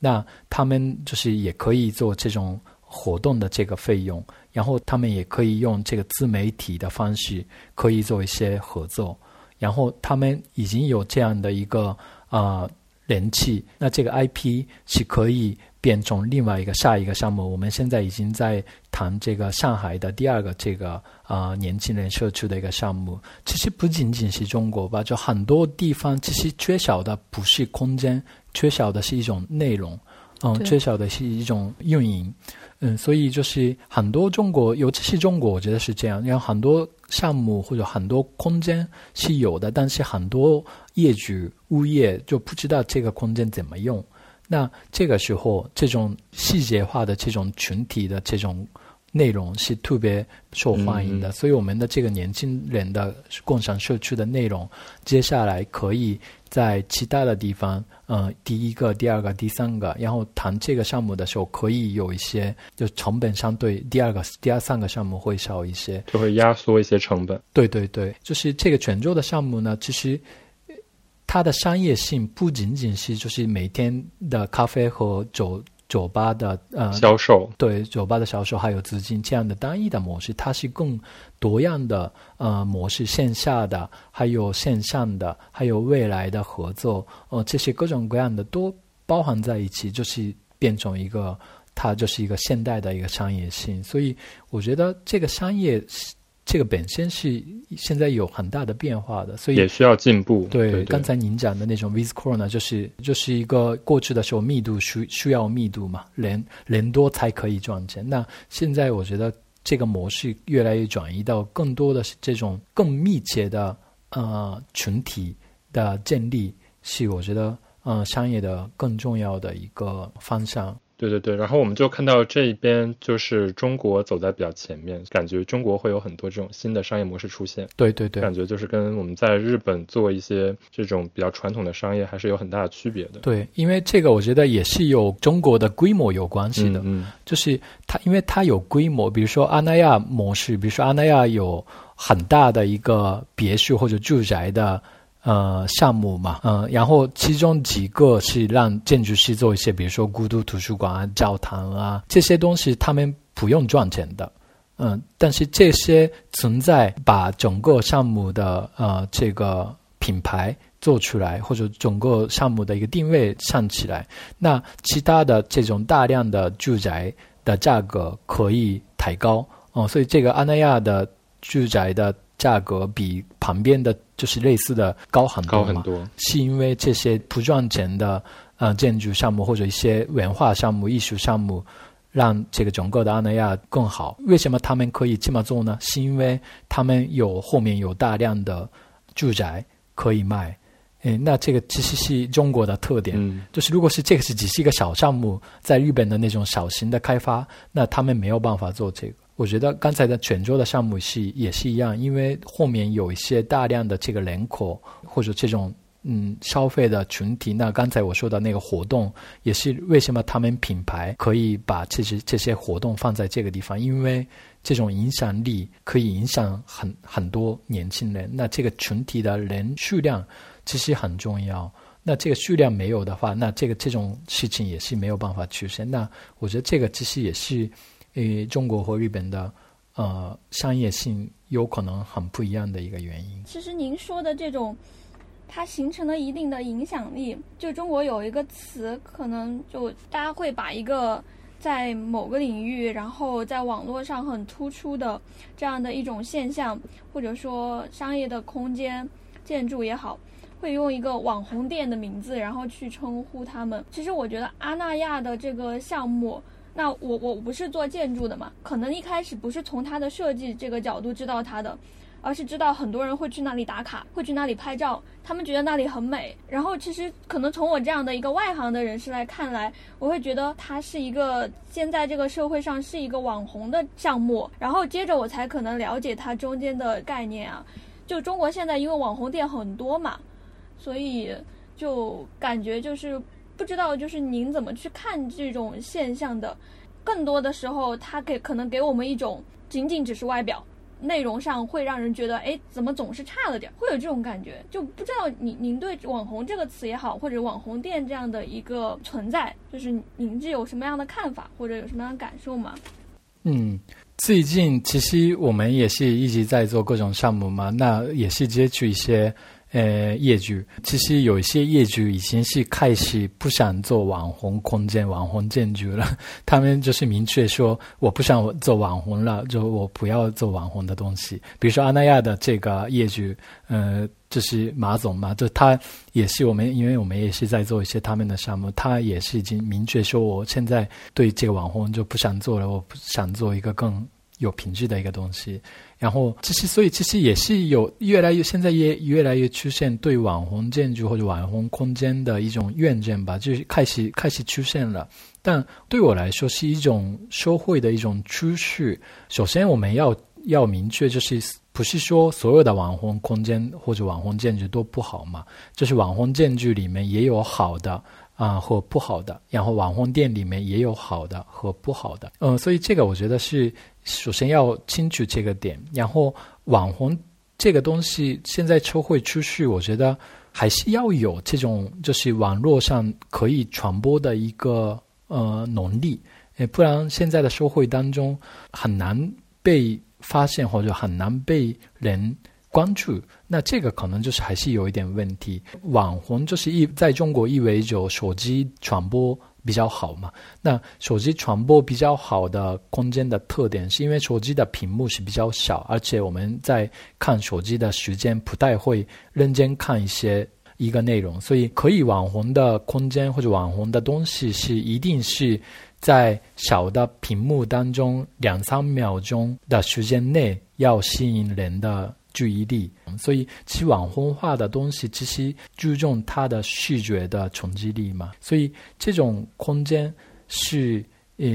那他们就是也可以做这种活动的这个费用，然后他们也可以用这个自媒体的方式可以做一些合作，然后他们已经有这样的一个啊人气，那这个 IP 是可以。变成另外一个下一个项目，我们现在已经在谈这个上海的第二个这个啊年轻人社区的一个项目。其实不仅仅是中国吧，就很多地方其实缺少的不是空间，缺少的是一种内容，嗯，缺少的是一种运营，嗯，所以就是很多中国，尤其是中国，我觉得是这样，因为很多项目或者很多空间是有的，但是很多业主物业就不知道这个空间怎么用。那这个时候，这种细节化的这种群体的这种内容是特别受欢迎的，所以我们的这个年轻人的共享社区的内容，接下来可以在其他的地方，嗯，第一个、第二个、第三个，然后谈这个项目的时候，可以有一些就成本相对第二个、第二三个项目会少一些，就会压缩一些成本。对对对，就是这个泉州的项目呢，其实。它的商业性不仅仅是就是每天的咖啡和酒酒吧的呃销售，对酒吧的销售还有资金这样的单一的模式，它是更多样的呃模式，线下的还有线上的，还有未来的合作，呃这些各种各样的都包含在一起，就是变成一个它就是一个现代的一个商业性，所以我觉得这个商业。这个本身是现在有很大的变化的，所以也需要进步。对，刚才您讲的那种 with core 呢，就是就是一个过去的时候密度需需要密度嘛，人人多才可以赚钱。那现在我觉得这个模式越来越转移到更多的是这种更密切的呃群体的建立，是我觉得呃商业的更重要的一个方向。对对对，然后我们就看到这一边就是中国走在比较前面，感觉中国会有很多这种新的商业模式出现。对对对，感觉就是跟我们在日本做一些这种比较传统的商业还是有很大的区别的。对，因为这个我觉得也是有中国的规模有关系的，嗯，就是它因为它有规模，比如说阿那亚模式，比如说阿那亚有很大的一个别墅或者住宅的。呃，项目嘛，嗯，然后其中几个是让建筑师做一些，比如说孤独图书馆啊、教堂啊这些东西，他们不用赚钱的，嗯，但是这些存在把整个项目的呃这个品牌做出来，或者整个项目的一个定位上起来，那其他的这种大量的住宅的价格可以抬高哦，所以这个安那亚的住宅的。价格比旁边的就是类似的高很多，高很多，是因为这些不赚钱的呃建筑项目或者一些文化项目、艺术项目，让这个整个的阿那亚更好。为什么他们可以这么做呢？是因为他们有后面有大量的住宅可以卖。嗯，那这个其实是中国的特点，就是如果是这个是只是一个小项目，在日本的那种小型的开发，那他们没有办法做这个。我觉得刚才的泉州的项目是也是一样，因为后面有一些大量的这个人口或者这种嗯消费的群体。那刚才我说的那个活动，也是为什么他们品牌可以把这些这些活动放在这个地方，因为这种影响力可以影响很很多年轻人。那这个群体的人数量其实很重要。那这个数量没有的话，那这个这种事情也是没有办法出现。那我觉得这个其实也是。与中国和日本的呃商业性有可能很不一样的一个原因。其实您说的这种，它形成了一定的影响力。就中国有一个词，可能就大家会把一个在某个领域，然后在网络上很突出的这样的一种现象，或者说商业的空间、建筑也好，会用一个网红店的名字，然后去称呼他们。其实我觉得阿那亚的这个项目。那我我不是做建筑的嘛，可能一开始不是从它的设计这个角度知道它的，而是知道很多人会去那里打卡，会去那里拍照，他们觉得那里很美。然后其实可能从我这样的一个外行的人士来看来，我会觉得它是一个现在这个社会上是一个网红的项目。然后接着我才可能了解它中间的概念啊，就中国现在因为网红店很多嘛。所以就感觉就是不知道就是您怎么去看这种现象的。更多的时候，它给可能给我们一种仅仅只是外表。内容上会让人觉得，哎，怎么总是差了点？会有这种感觉，就不知道您您对网红这个词也好，或者网红店这样的一个存在，就是您是有什么样的看法，或者有什么样的感受吗？嗯，最近其实我们也是一直在做各种项目嘛，那也是接触一些。呃，业主其实有一些业主已经是开始不想做网红空间、网红建筑了。(laughs) 他们就是明确说，我不想做网红了，就我不要做网红的东西。比如说阿那亚的这个业主，呃，就是马总嘛，就他也是我们，因为我们也是在做一些他们的项目，他也是已经明确说，我现在对这个网红就不想做了，我不想做一个更有品质的一个东西。然后，其实，所以其实也是有越来越，现在也越来越出现对网红建筑或者网红空间的一种怨见吧，就是开始开始出现了。但对我来说，是一种社会的一种趋势。首先，我们要要明确，就是不是说所有的网红空间或者网红建筑都不好嘛？就是网红建筑里面也有好的啊，或不好的。然后，网红店里面也有好的和不好的。嗯，所以这个我觉得是。首先要清楚这个点，然后网红这个东西现在社会趋势，我觉得还是要有这种就是网络上可以传播的一个呃能力，不然现在的社会当中很难被发现或者很难被人关注，那这个可能就是还是有一点问题。网红就是意在中国意味着手机传播。比较好嘛？那手机传播比较好的空间的特点，是因为手机的屏幕是比较小，而且我们在看手机的时间不太会认真看一些一个内容，所以可以网红的空间或者网红的东西是一定是在小的屏幕当中两三秒钟的时间内要吸引人的。注意力，所以其网红化的东西其实注重它的视觉的冲击力嘛。所以这种空间是呃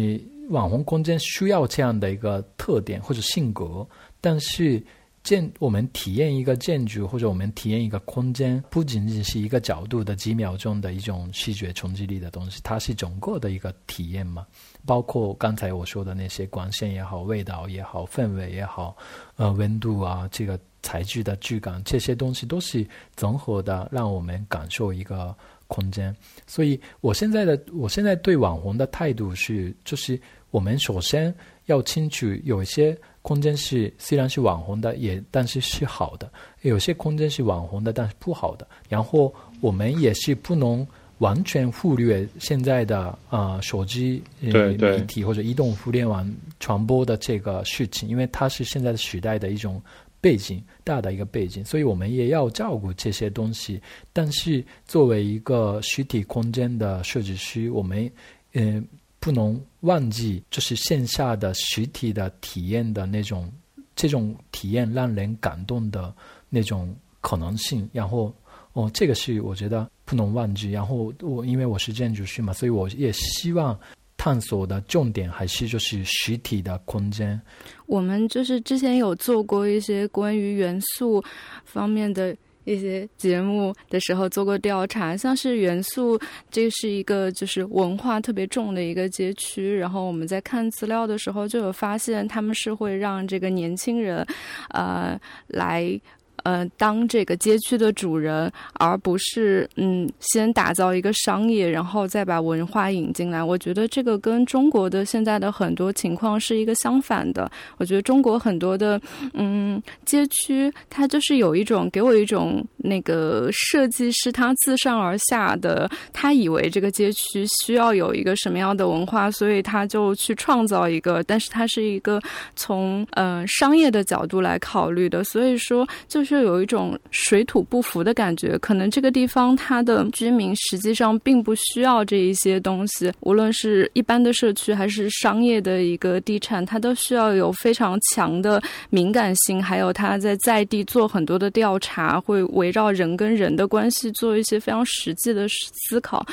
网红空间需要这样的一个特点或者性格。但是建我们体验一个建筑或者我们体验一个空间，不仅仅是一个角度的几秒钟的一种视觉冲击力的东西，它是整个的一个体验嘛。包括刚才我说的那些光线也好、味道也好、氛围也好、呃温度啊这个。材质的质感，这些东西都是综合的，让我们感受一个空间。所以，我现在的我现在对网红的态度是，就是我们首先要清楚，有一些空间是虽然是网红的，也但是是好的；有些空间是网红的，但是不好的。然后，我们也是不能完全忽略现在的啊手机媒体或者移动互联网传播的这个事情，因为它是现在的时代的一种。背景大的一个背景，所以我们也要照顾这些东西。但是作为一个实体空间的设计师，我们嗯不能忘记，就是线下的实体的体验的那种这种体验让人感动的那种可能性。然后哦，这个是我觉得不能忘记。然后我因为我是建筑师嘛，所以我也希望。探索的重点还是就是实体的空间。我们就是之前有做过一些关于元素方面的一些节目的时候做过调查，像是元素，这是一个就是文化特别重的一个街区。然后我们在看资料的时候就有发现，他们是会让这个年轻人，呃，来。呃，当这个街区的主人，而不是嗯，先打造一个商业，然后再把文化引进来。我觉得这个跟中国的现在的很多情况是一个相反的。我觉得中国很多的嗯街区，它就是有一种给我一种那个设计师他自上而下的，他以为这个街区需要有一个什么样的文化，所以他就去创造一个，但是它是一个从嗯商业的角度来考虑的，所以说就是。就有一种水土不服的感觉，可能这个地方它的居民实际上并不需要这一些东西，无论是一般的社区还是商业的一个地产，它都需要有非常强的敏感性，还有它在在地做很多的调查，会围绕人跟人的关系做一些非常实际的思考。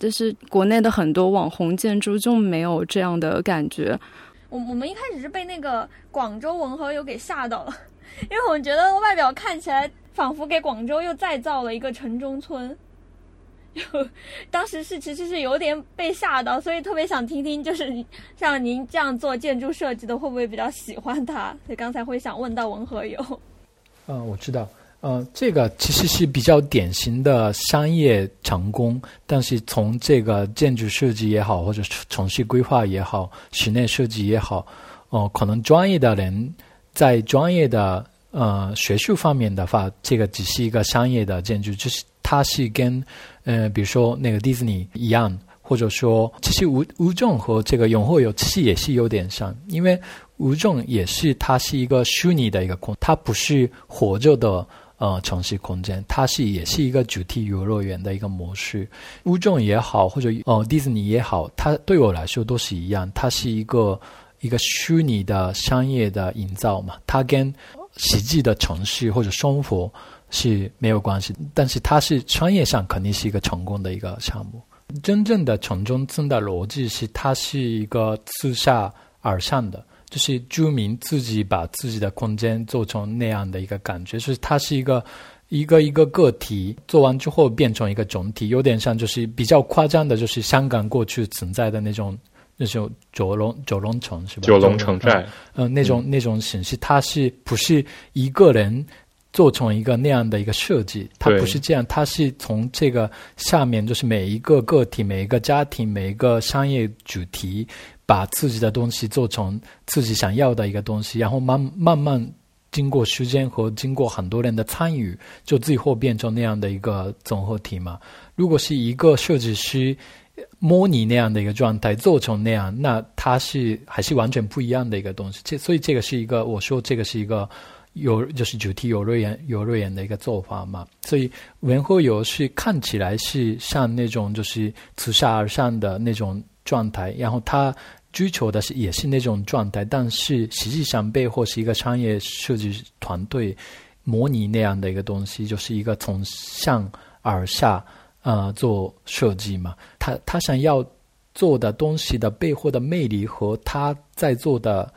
但是国内的很多网红建筑就没有这样的感觉。我我们一开始是被那个广州文和友给吓到了。(laughs) 因为我们觉得外表看起来仿佛给广州又再造了一个城中村。(laughs) 就当时是其实是有点被吓到，所以特别想听听，就是像您这样做建筑设计的，会不会比较喜欢它？所以刚才会想问到文和友。嗯，(laughs) 我知道，呃，这个其实是比较典型的商业成功，但是从这个建筑设计也好，或者城市规划也好，室内设计也好，哦，可能专业的人在专业的呃学术方面的话，这个只是一个商业的建筑，就是它是跟。呃，比如说那个迪士尼一样，或者说，其实吴吴仲和这个永和有其实也是有点像，因为吴仲也是它是一个虚拟的一个空，它不是活着的呃城市空间，它是也是一个主题游乐园的一个模式。吴仲也好，或者哦迪士尼也好，它对我来说都是一样，它是一个一个虚拟的商业的营造嘛，它跟实际的城市或者生活。是没有关系，但是它是商业上肯定是一个成功的一个项目。真正的城中村的逻辑是，它是一个自下而上的，就是居民自己把自己的空间做成那样的一个感觉，是它是一个一个一个个体做完之后变成一个总体，有点像就是比较夸张的，就是香港过去存在的那种那种九龙九龙城是吧？九龙城寨，嗯，那种那种形式，它是不是一个人？做成一个那样的一个设计，它不是这样，它是从这个下面，就是每一个个体、每一个家庭、每一个商业主题，把自己的东西做成自己想要的一个东西，然后慢慢慢经过时间和经过很多人的参与，就最后变成那样的一个综合体嘛。如果是一个设计师模拟那样的一个状态做成那样，那它是还是完全不一样的一个东西。这所以这个是一个，我说这个是一个。有就是主题游乐园游乐园的一个做法嘛，所以文和友是看起来是像那种就是自下而上的那种状态，然后他追求的是也是那种状态，但是实际上背后是一个商业设计团队模拟那样的一个东西，就是一个从上而下呃做设计嘛，他他想要做的东西的背后的魅力和他在做的。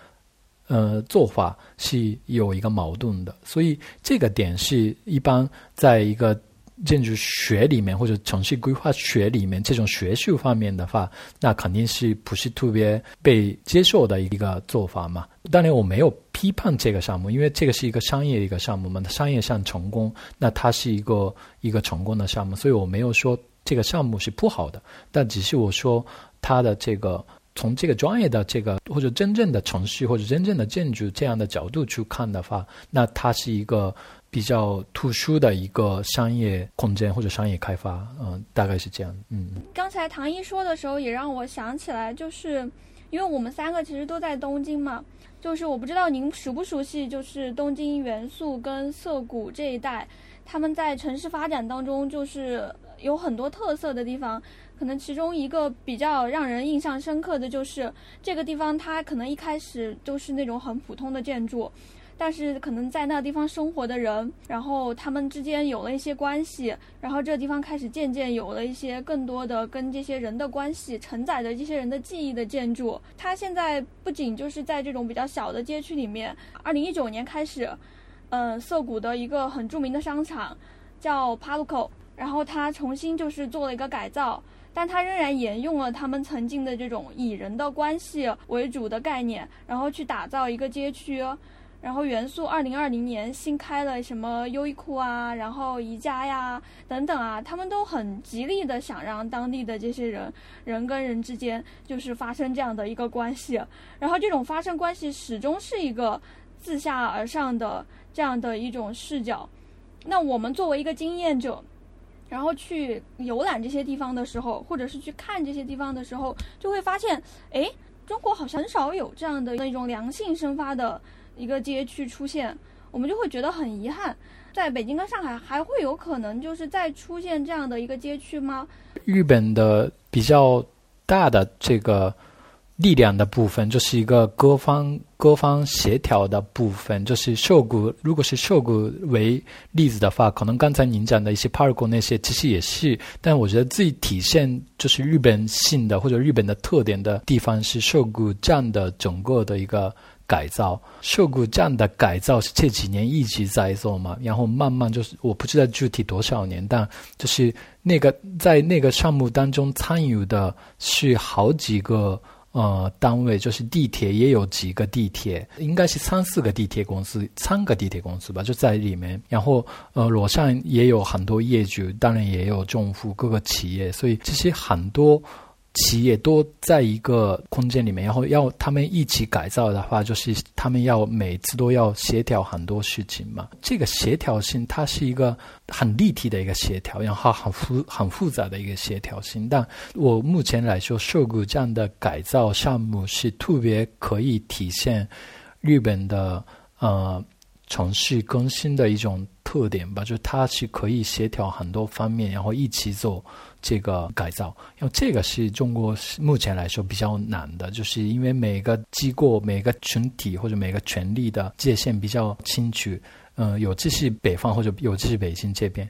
呃，做法是有一个矛盾的，所以这个点是一般在一个建筑学里面或者城市规划学里面这种学术方面的话，那肯定是不是特别被接受的一个做法嘛？当然，我没有批判这个项目，因为这个是一个商业一个项目嘛，商业上成功，那它是一个一个成功的项目，所以我没有说这个项目是不好的，但只是我说它的这个。从这个专业的这个或者真正的城市或者真正的建筑这样的角度去看的话，那它是一个比较特殊的一个商业空间或者商业开发，嗯，大概是这样。嗯，刚才唐一说的时候，也让我想起来，就是因为我们三个其实都在东京嘛，就是我不知道您熟不熟悉，就是东京元素跟涩谷这一带，他们在城市发展当中就是有很多特色的地方。可能其中一个比较让人印象深刻的就是这个地方，它可能一开始就是那种很普通的建筑，但是可能在那地方生活的人，然后他们之间有了一些关系，然后这个地方开始渐渐有了一些更多的跟这些人的关系，承载着这些人的记忆的建筑。它现在不仅就是在这种比较小的街区里面，二零一九年开始，嗯，涩谷的一个很著名的商场叫 Palco，然后它重新就是做了一个改造。但它仍然沿用了他们曾经的这种以人的关系为主的概念，然后去打造一个街区。然后元素二零二零年新开了什么优衣库啊，然后宜家呀等等啊，他们都很极力的想让当地的这些人人跟人之间就是发生这样的一个关系。然后这种发生关系始终是一个自下而上的这样的一种视角。那我们作为一个经验者。然后去游览这些地方的时候，或者是去看这些地方的时候，就会发现，哎，中国好像很少有这样的那种良性生发的一个街区出现，我们就会觉得很遗憾。在北京跟上海还会有可能就是再出现这样的一个街区吗？日本的比较大的这个。力量的部分就是一个各方各方协调的部分，就是受谷。如果是受谷为例子的话，可能刚才您讲的一些 park 那些其实也是，但我觉得最体现就是日本性的或者日本的特点的地方是受谷占的整个的一个改造。涩谷站的改造是这几年一直在做嘛，然后慢慢就是我不知道具体多少年，但就是那个在那个项目当中参与的是好几个。呃，单位就是地铁也有几个地铁，应该是三四个地铁公司，三个地铁公司吧，就在里面。然后，呃，楼上也有很多业主，当然也有政府各个企业，所以这些很多。企业都在一个空间里面，然后要他们一起改造的话，就是他们要每次都要协调很多事情嘛。这个协调性，它是一个很立体的一个协调，然后很复很复杂的一个协调性。但我目前来说，涉谷这样的改造项目是特别可以体现日本的呃城市更新的一种特点吧，就它是可以协调很多方面，然后一起做。这个改造，因为这个是中国目前来说比较难的，就是因为每个机构、每个群体或者每个权力的界限比较清楚，嗯，有这是北方或者有这是北京这边，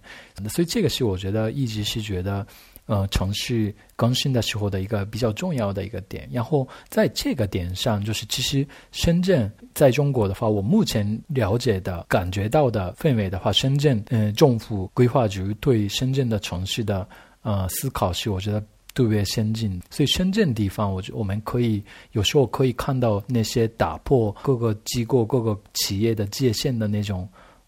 所以这个是我觉得一直是觉得，呃，城市更新的时候的一个比较重要的一个点。然后在这个点上，就是其实深圳在中国的话，我目前了解的、感觉到的氛围的话，深圳嗯，政府规划局对深圳的城市的。呃，思考是我觉得特别先进，所以深圳地方，我觉我们可以有时候可以看到那些打破各个机构、各个企业的界限的那种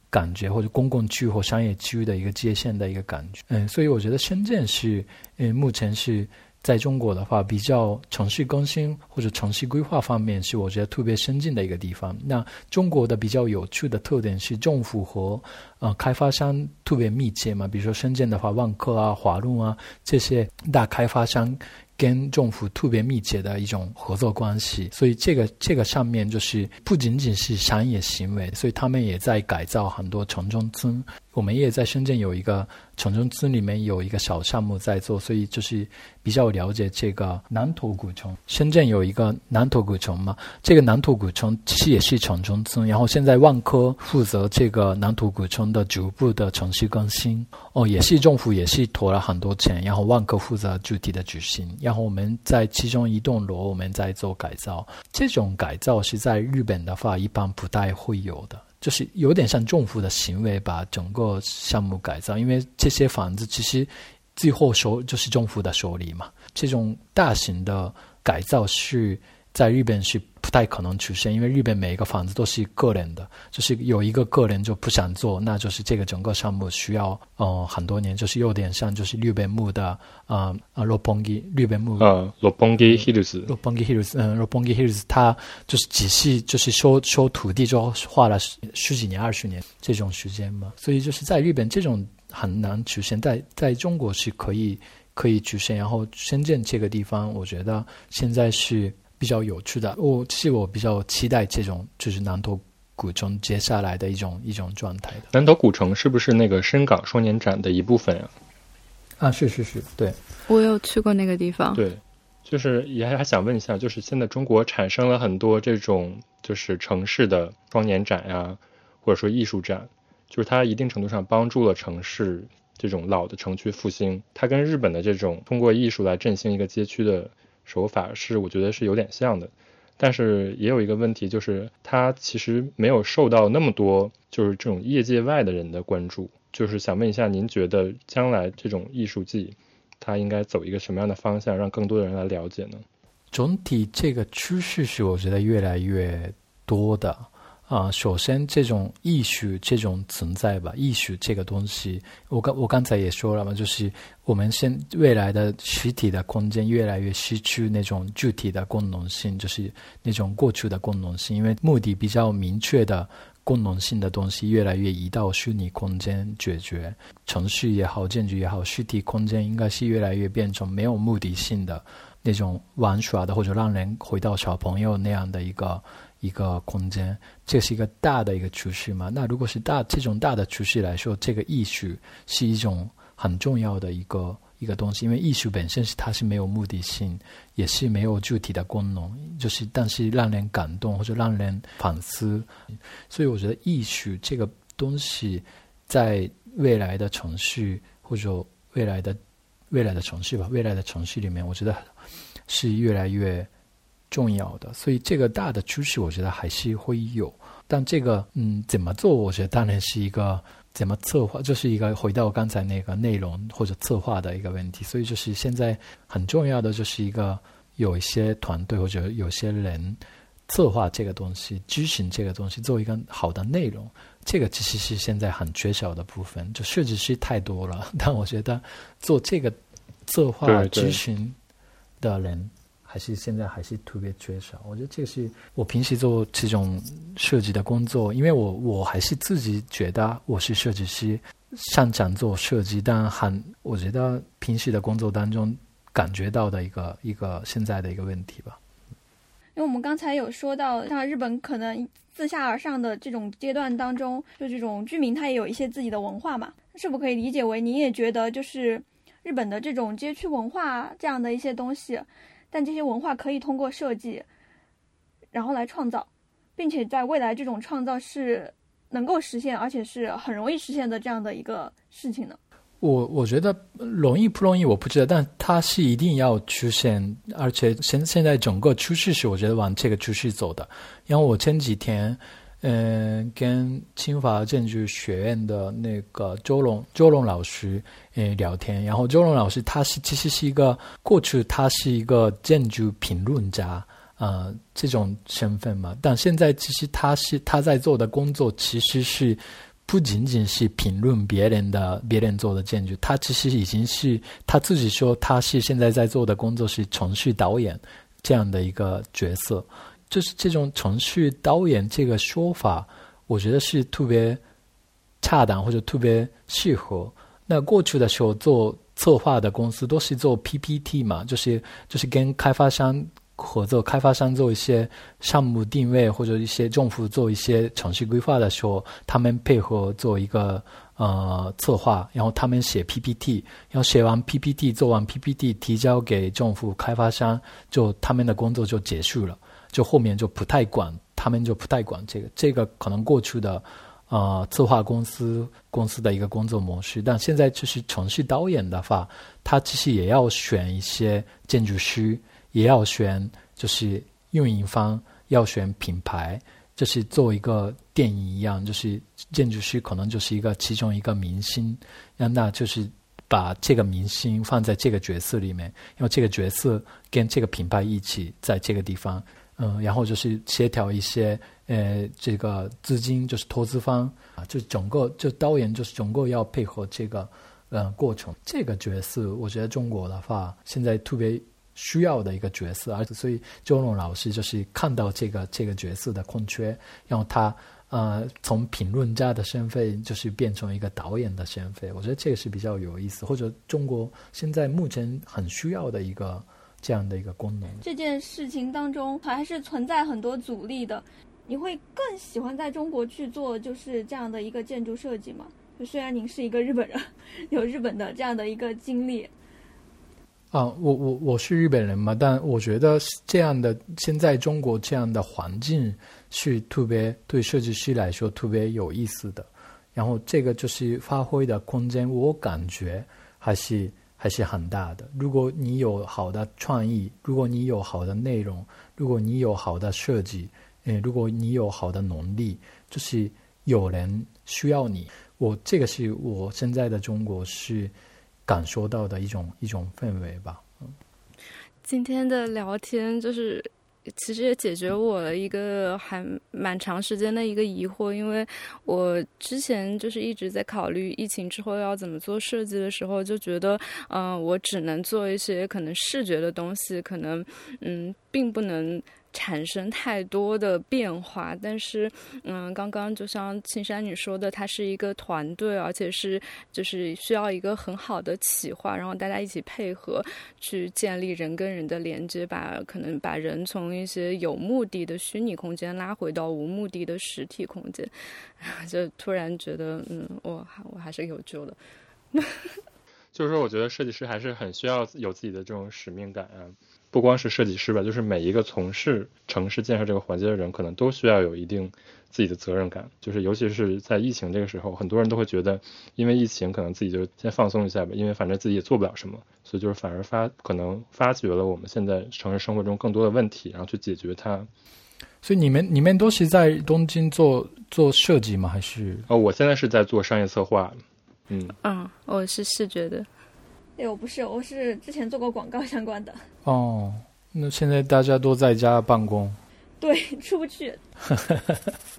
感觉，或者公共区或商业区的一个界限的一个感觉。嗯，所以我觉得深圳是，嗯，目前是。在中国的话，比较城市更新或者城市规划方面，是我觉得特别先进的一个地方。那中国的比较有趣的特点是，政府和呃开发商特别密切嘛。比如说深圳的话，万科啊、华润啊这些大开发商。跟政府特别密切的一种合作关系，所以这个这个上面就是不仅仅是商业行为，所以他们也在改造很多城中村。我们也在深圳有一个城中村里面有一个小项目在做，所以就是比较了解这个南头古城。深圳有一个南头古城嘛，这个南头古城其实也是城中村。然后现在万科负责这个南头古城的逐步的城市更新，哦，也是政府也是投了很多钱，然后万科负责具体的执行。然后我们在其中一栋楼，我们在做改造。这种改造是在日本的话，一般不太会有的，就是有点像政府的行为，把整个项目改造。因为这些房子其实最后手就是政府的手里嘛。这种大型的改造是。在日本是不太可能出现，因为日本每一个房子都是个人的，就是有一个个人就不想做，那就是这个整个项目需要呃很多年，就是有点像就是日本木的啊啊六本木日本木啊六本木 hills 六本木 hills 嗯六本木 hills 它就是只是就是收收土地就花了十十几年二十年这种时间嘛，所以就是在日本这种很难出现，在在中国是可以可以出现，然后深圳这个地方，我觉得现在是。比较有趣的，我是我比较期待这种，就是南头古城接下来的一种一种状态的。南头古城是不是那个深港双年展的一部分呀？啊，是是是，对，我有去过那个地方。对，就是也还想问一下，就是现在中国产生了很多这种就是城市的双年展呀，或者说艺术展，就是它一定程度上帮助了城市这种老的城区复兴。它跟日本的这种通过艺术来振兴一个街区的。手法是我觉得是有点像的，但是也有一个问题，就是它其实没有受到那么多就是这种业界外的人的关注。就是想问一下，您觉得将来这种艺术季，它应该走一个什么样的方向，让更多的人来了解呢？总体这个趋势是我觉得越来越多的。啊，首先这种艺术这种存在吧，艺术这个东西，我刚我刚才也说了嘛，就是我们现未来的实体的空间越来越失去那种具体的功能性，就是那种过去的功能性，因为目的比较明确的功能性的东西越来越移到虚拟空间解决。程序也好，建筑也好，实体空间应该是越来越变成没有目的性的那种玩耍的，或者让人回到小朋友那样的一个。一个空间，这是一个大的一个趋势嘛？那如果是大这种大的趋势来说，这个艺术是一种很重要的一个一个东西，因为艺术本身是它是没有目的性，也是没有具体的功能，就是但是让人感动或者让人反思，所以我觉得艺术这个东西在未来的城市或者未来的未来的城市吧，未来的城市里面，我觉得是越来越。重要的，所以这个大的趋势我觉得还是会有。但这个嗯怎么做，我觉得当然是一个怎么策划，就是一个回到刚才那个内容或者策划的一个问题。所以就是现在很重要的就是一个有一些团队或者有些人策划这个东西，执行这个东西，做一个好的内容。这个其实是现在很缺少的部分，就设计师太多了，但我觉得做这个策划执行的人。还是现在还是特别缺少。我觉得这个是我平时做这种设计的工作，因为我我还是自己觉得我是设计师，擅长做设计，但很我觉得平时的工作当中感觉到的一个一个现在的一个问题吧。因为我们刚才有说到，像日本可能自下而上的这种阶段当中，就这种居民他也有一些自己的文化嘛，是否可以理解为你也觉得就是日本的这种街区文化这样的一些东西？但这些文化可以通过设计，然后来创造，并且在未来这种创造是能够实现，而且是很容易实现的这样的一个事情呢？我我觉得容易不容易我不知道，但它是一定要出现，而且现现在整个趋势是我觉得往这个趋势走的。因为我前几天。嗯，跟清华建筑学院的那个周龙周龙老师嗯聊天，然后周龙老师他是其实是一个过去他是一个建筑评论家啊这种身份嘛，但现在其实他是他在做的工作其实是不仅仅是评论别人的别人做的建筑，他其实已经是他自己说他是现在在做的工作是程序导演这样的一个角色。就是这种程序导演这个说法，我觉得是特别恰当或者特别适合。那过去的时候做策划的公司都是做 PPT 嘛，就是就是跟开发商合作，开发商做一些项目定位或者一些政府做一些程序规划的时候，他们配合做一个呃策划，然后他们写 PPT，然后写完 PPT 做完 PPT 提交给政府开发商，就他们的工作就结束了。就后面就不太管，他们就不太管这个，这个可能过去的，呃，策划公司公司的一个工作模式。但现在就是程序导演的话，他其实也要选一些建筑师，也要选就是运营方，要选品牌，就是做一个电影一样，就是建筑师可能就是一个其中一个明星，那就是把这个明星放在这个角色里面，因为这个角色跟这个品牌一起在这个地方。嗯，然后就是协调一些呃，这个资金就是投资方啊，就整个就导演就是整个要配合这个呃过程。这个角色，我觉得中国的话现在特别需要的一个角色，而且所以周龙老师就是看到这个这个角色的空缺，然后他呃从评论家的身份就是变成一个导演的身份，我觉得这个是比较有意思，或者中国现在目前很需要的一个。这样的一个功能，这件事情当中还是存在很多阻力的。你会更喜欢在中国去做就是这样的一个建筑设计吗？就虽然您是一个日本人，(laughs) 有日本的这样的一个经历。啊，我我我是日本人嘛，但我觉得这样的现在中国这样的环境是特别对设计师来说特别有意思的。然后这个就是发挥的空间，我感觉还是。还是很大的。如果你有好的创意，如果你有好的内容，如果你有好的设计，嗯，如果你有好的能力，就是有人需要你。我这个是我现在的中国是感受到的一种一种氛围吧。嗯，今天的聊天就是。其实也解决我了一个还蛮长时间的一个疑惑，因为我之前就是一直在考虑疫情之后要怎么做设计的时候，就觉得，嗯，我只能做一些可能视觉的东西，可能，嗯，并不能。产生太多的变化，但是，嗯，刚刚就像青山女说的，它是一个团队，而且是就是需要一个很好的企划，然后大家一起配合去建立人跟人的连接，把可能把人从一些有目的的虚拟空间拉回到无目的的实体空间，(laughs) 就突然觉得，嗯，我我还是有救的。(laughs) 就是说，我觉得设计师还是很需要有自己的这种使命感啊。不光是设计师吧，就是每一个从事城市建设这个环节的人，可能都需要有一定自己的责任感。就是尤其是在疫情这个时候，很多人都会觉得，因为疫情，可能自己就先放松一下吧，因为反正自己也做不了什么，所以就是反而发可能发掘了我们现在城市生活中更多的问题，然后去解决它。所以你们你们都是在东京做做设计吗？还是？哦，我现在是在做商业策划。嗯嗯，我是视觉的。对，我不是，我是之前做过广告相关的。哦，那现在大家都在家办公。(laughs) 对，出不去。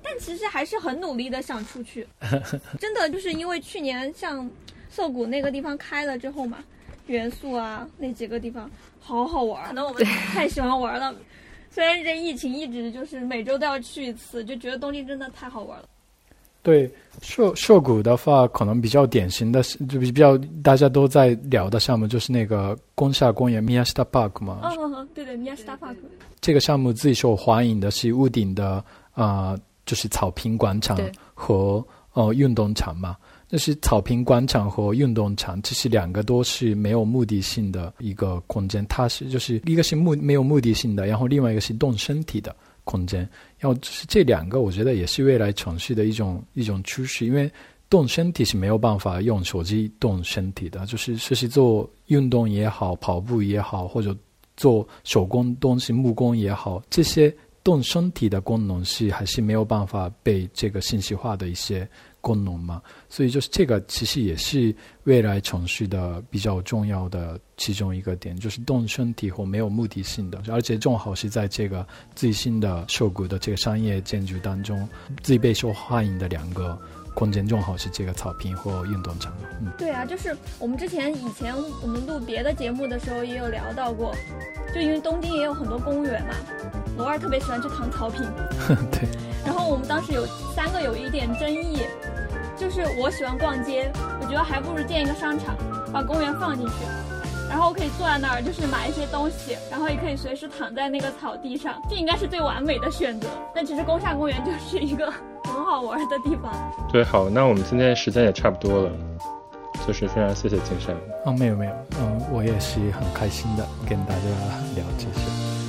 但其实还是很努力的想出去。(laughs) 真的就是因为去年像涩谷那个地方开了之后嘛，元素啊那几个地方好好玩，可能我们 (laughs) 太喜欢玩了。虽然这疫情一直就是每周都要去一次，就觉得东京真的太好玩了。对涉涉谷的话，可能比较典型的，就比较大家都在聊的项目，就是那个宫下公园 Miyashita Park 嘛。哦，对对，Miyashita Park。这个项目最受欢迎的是屋顶的啊，就是草坪广场和呃运动场嘛。就是草坪广场和运动场，这是两个都是没有目的性的一个空间。它是就是一个是目没有目的性的，然后另外一个是动身体的。空间，要就是这两个，我觉得也是未来城市的一种一种趋势。因为动身体是没有办法用手机动身体的，就是是做运动也好，跑步也好，或者做手工东西、木工也好，这些动身体的功能是还是没有办法被这个信息化的一些。功能嘛，所以就是这个，其实也是未来城市的比较重要的其中一个点，就是动身体或没有目的性的，而且正好是在这个最新的受谷的这个商业建筑当中，最被受欢迎的两个空间，正好是这个草坪或运动场。嗯，对啊，就是我们之前以前我们录别的节目的时候也有聊到过，就因为东京也有很多公园嘛，罗二特别喜欢去躺草坪。(laughs) 对。然后我们当时有三个有一点争议。就是我喜欢逛街，我觉得还不如建一个商场，把公园放进去，然后我可以坐在那儿，就是买一些东西，然后也可以随时躺在那个草地上，这应该是最完美的选择。但其实宫下公园就是一个很好玩的地方。对，好，那我们今天时间也差不多了，就是非常谢谢金山。哦，没有没有，嗯，我也是很开心的跟大家聊这些。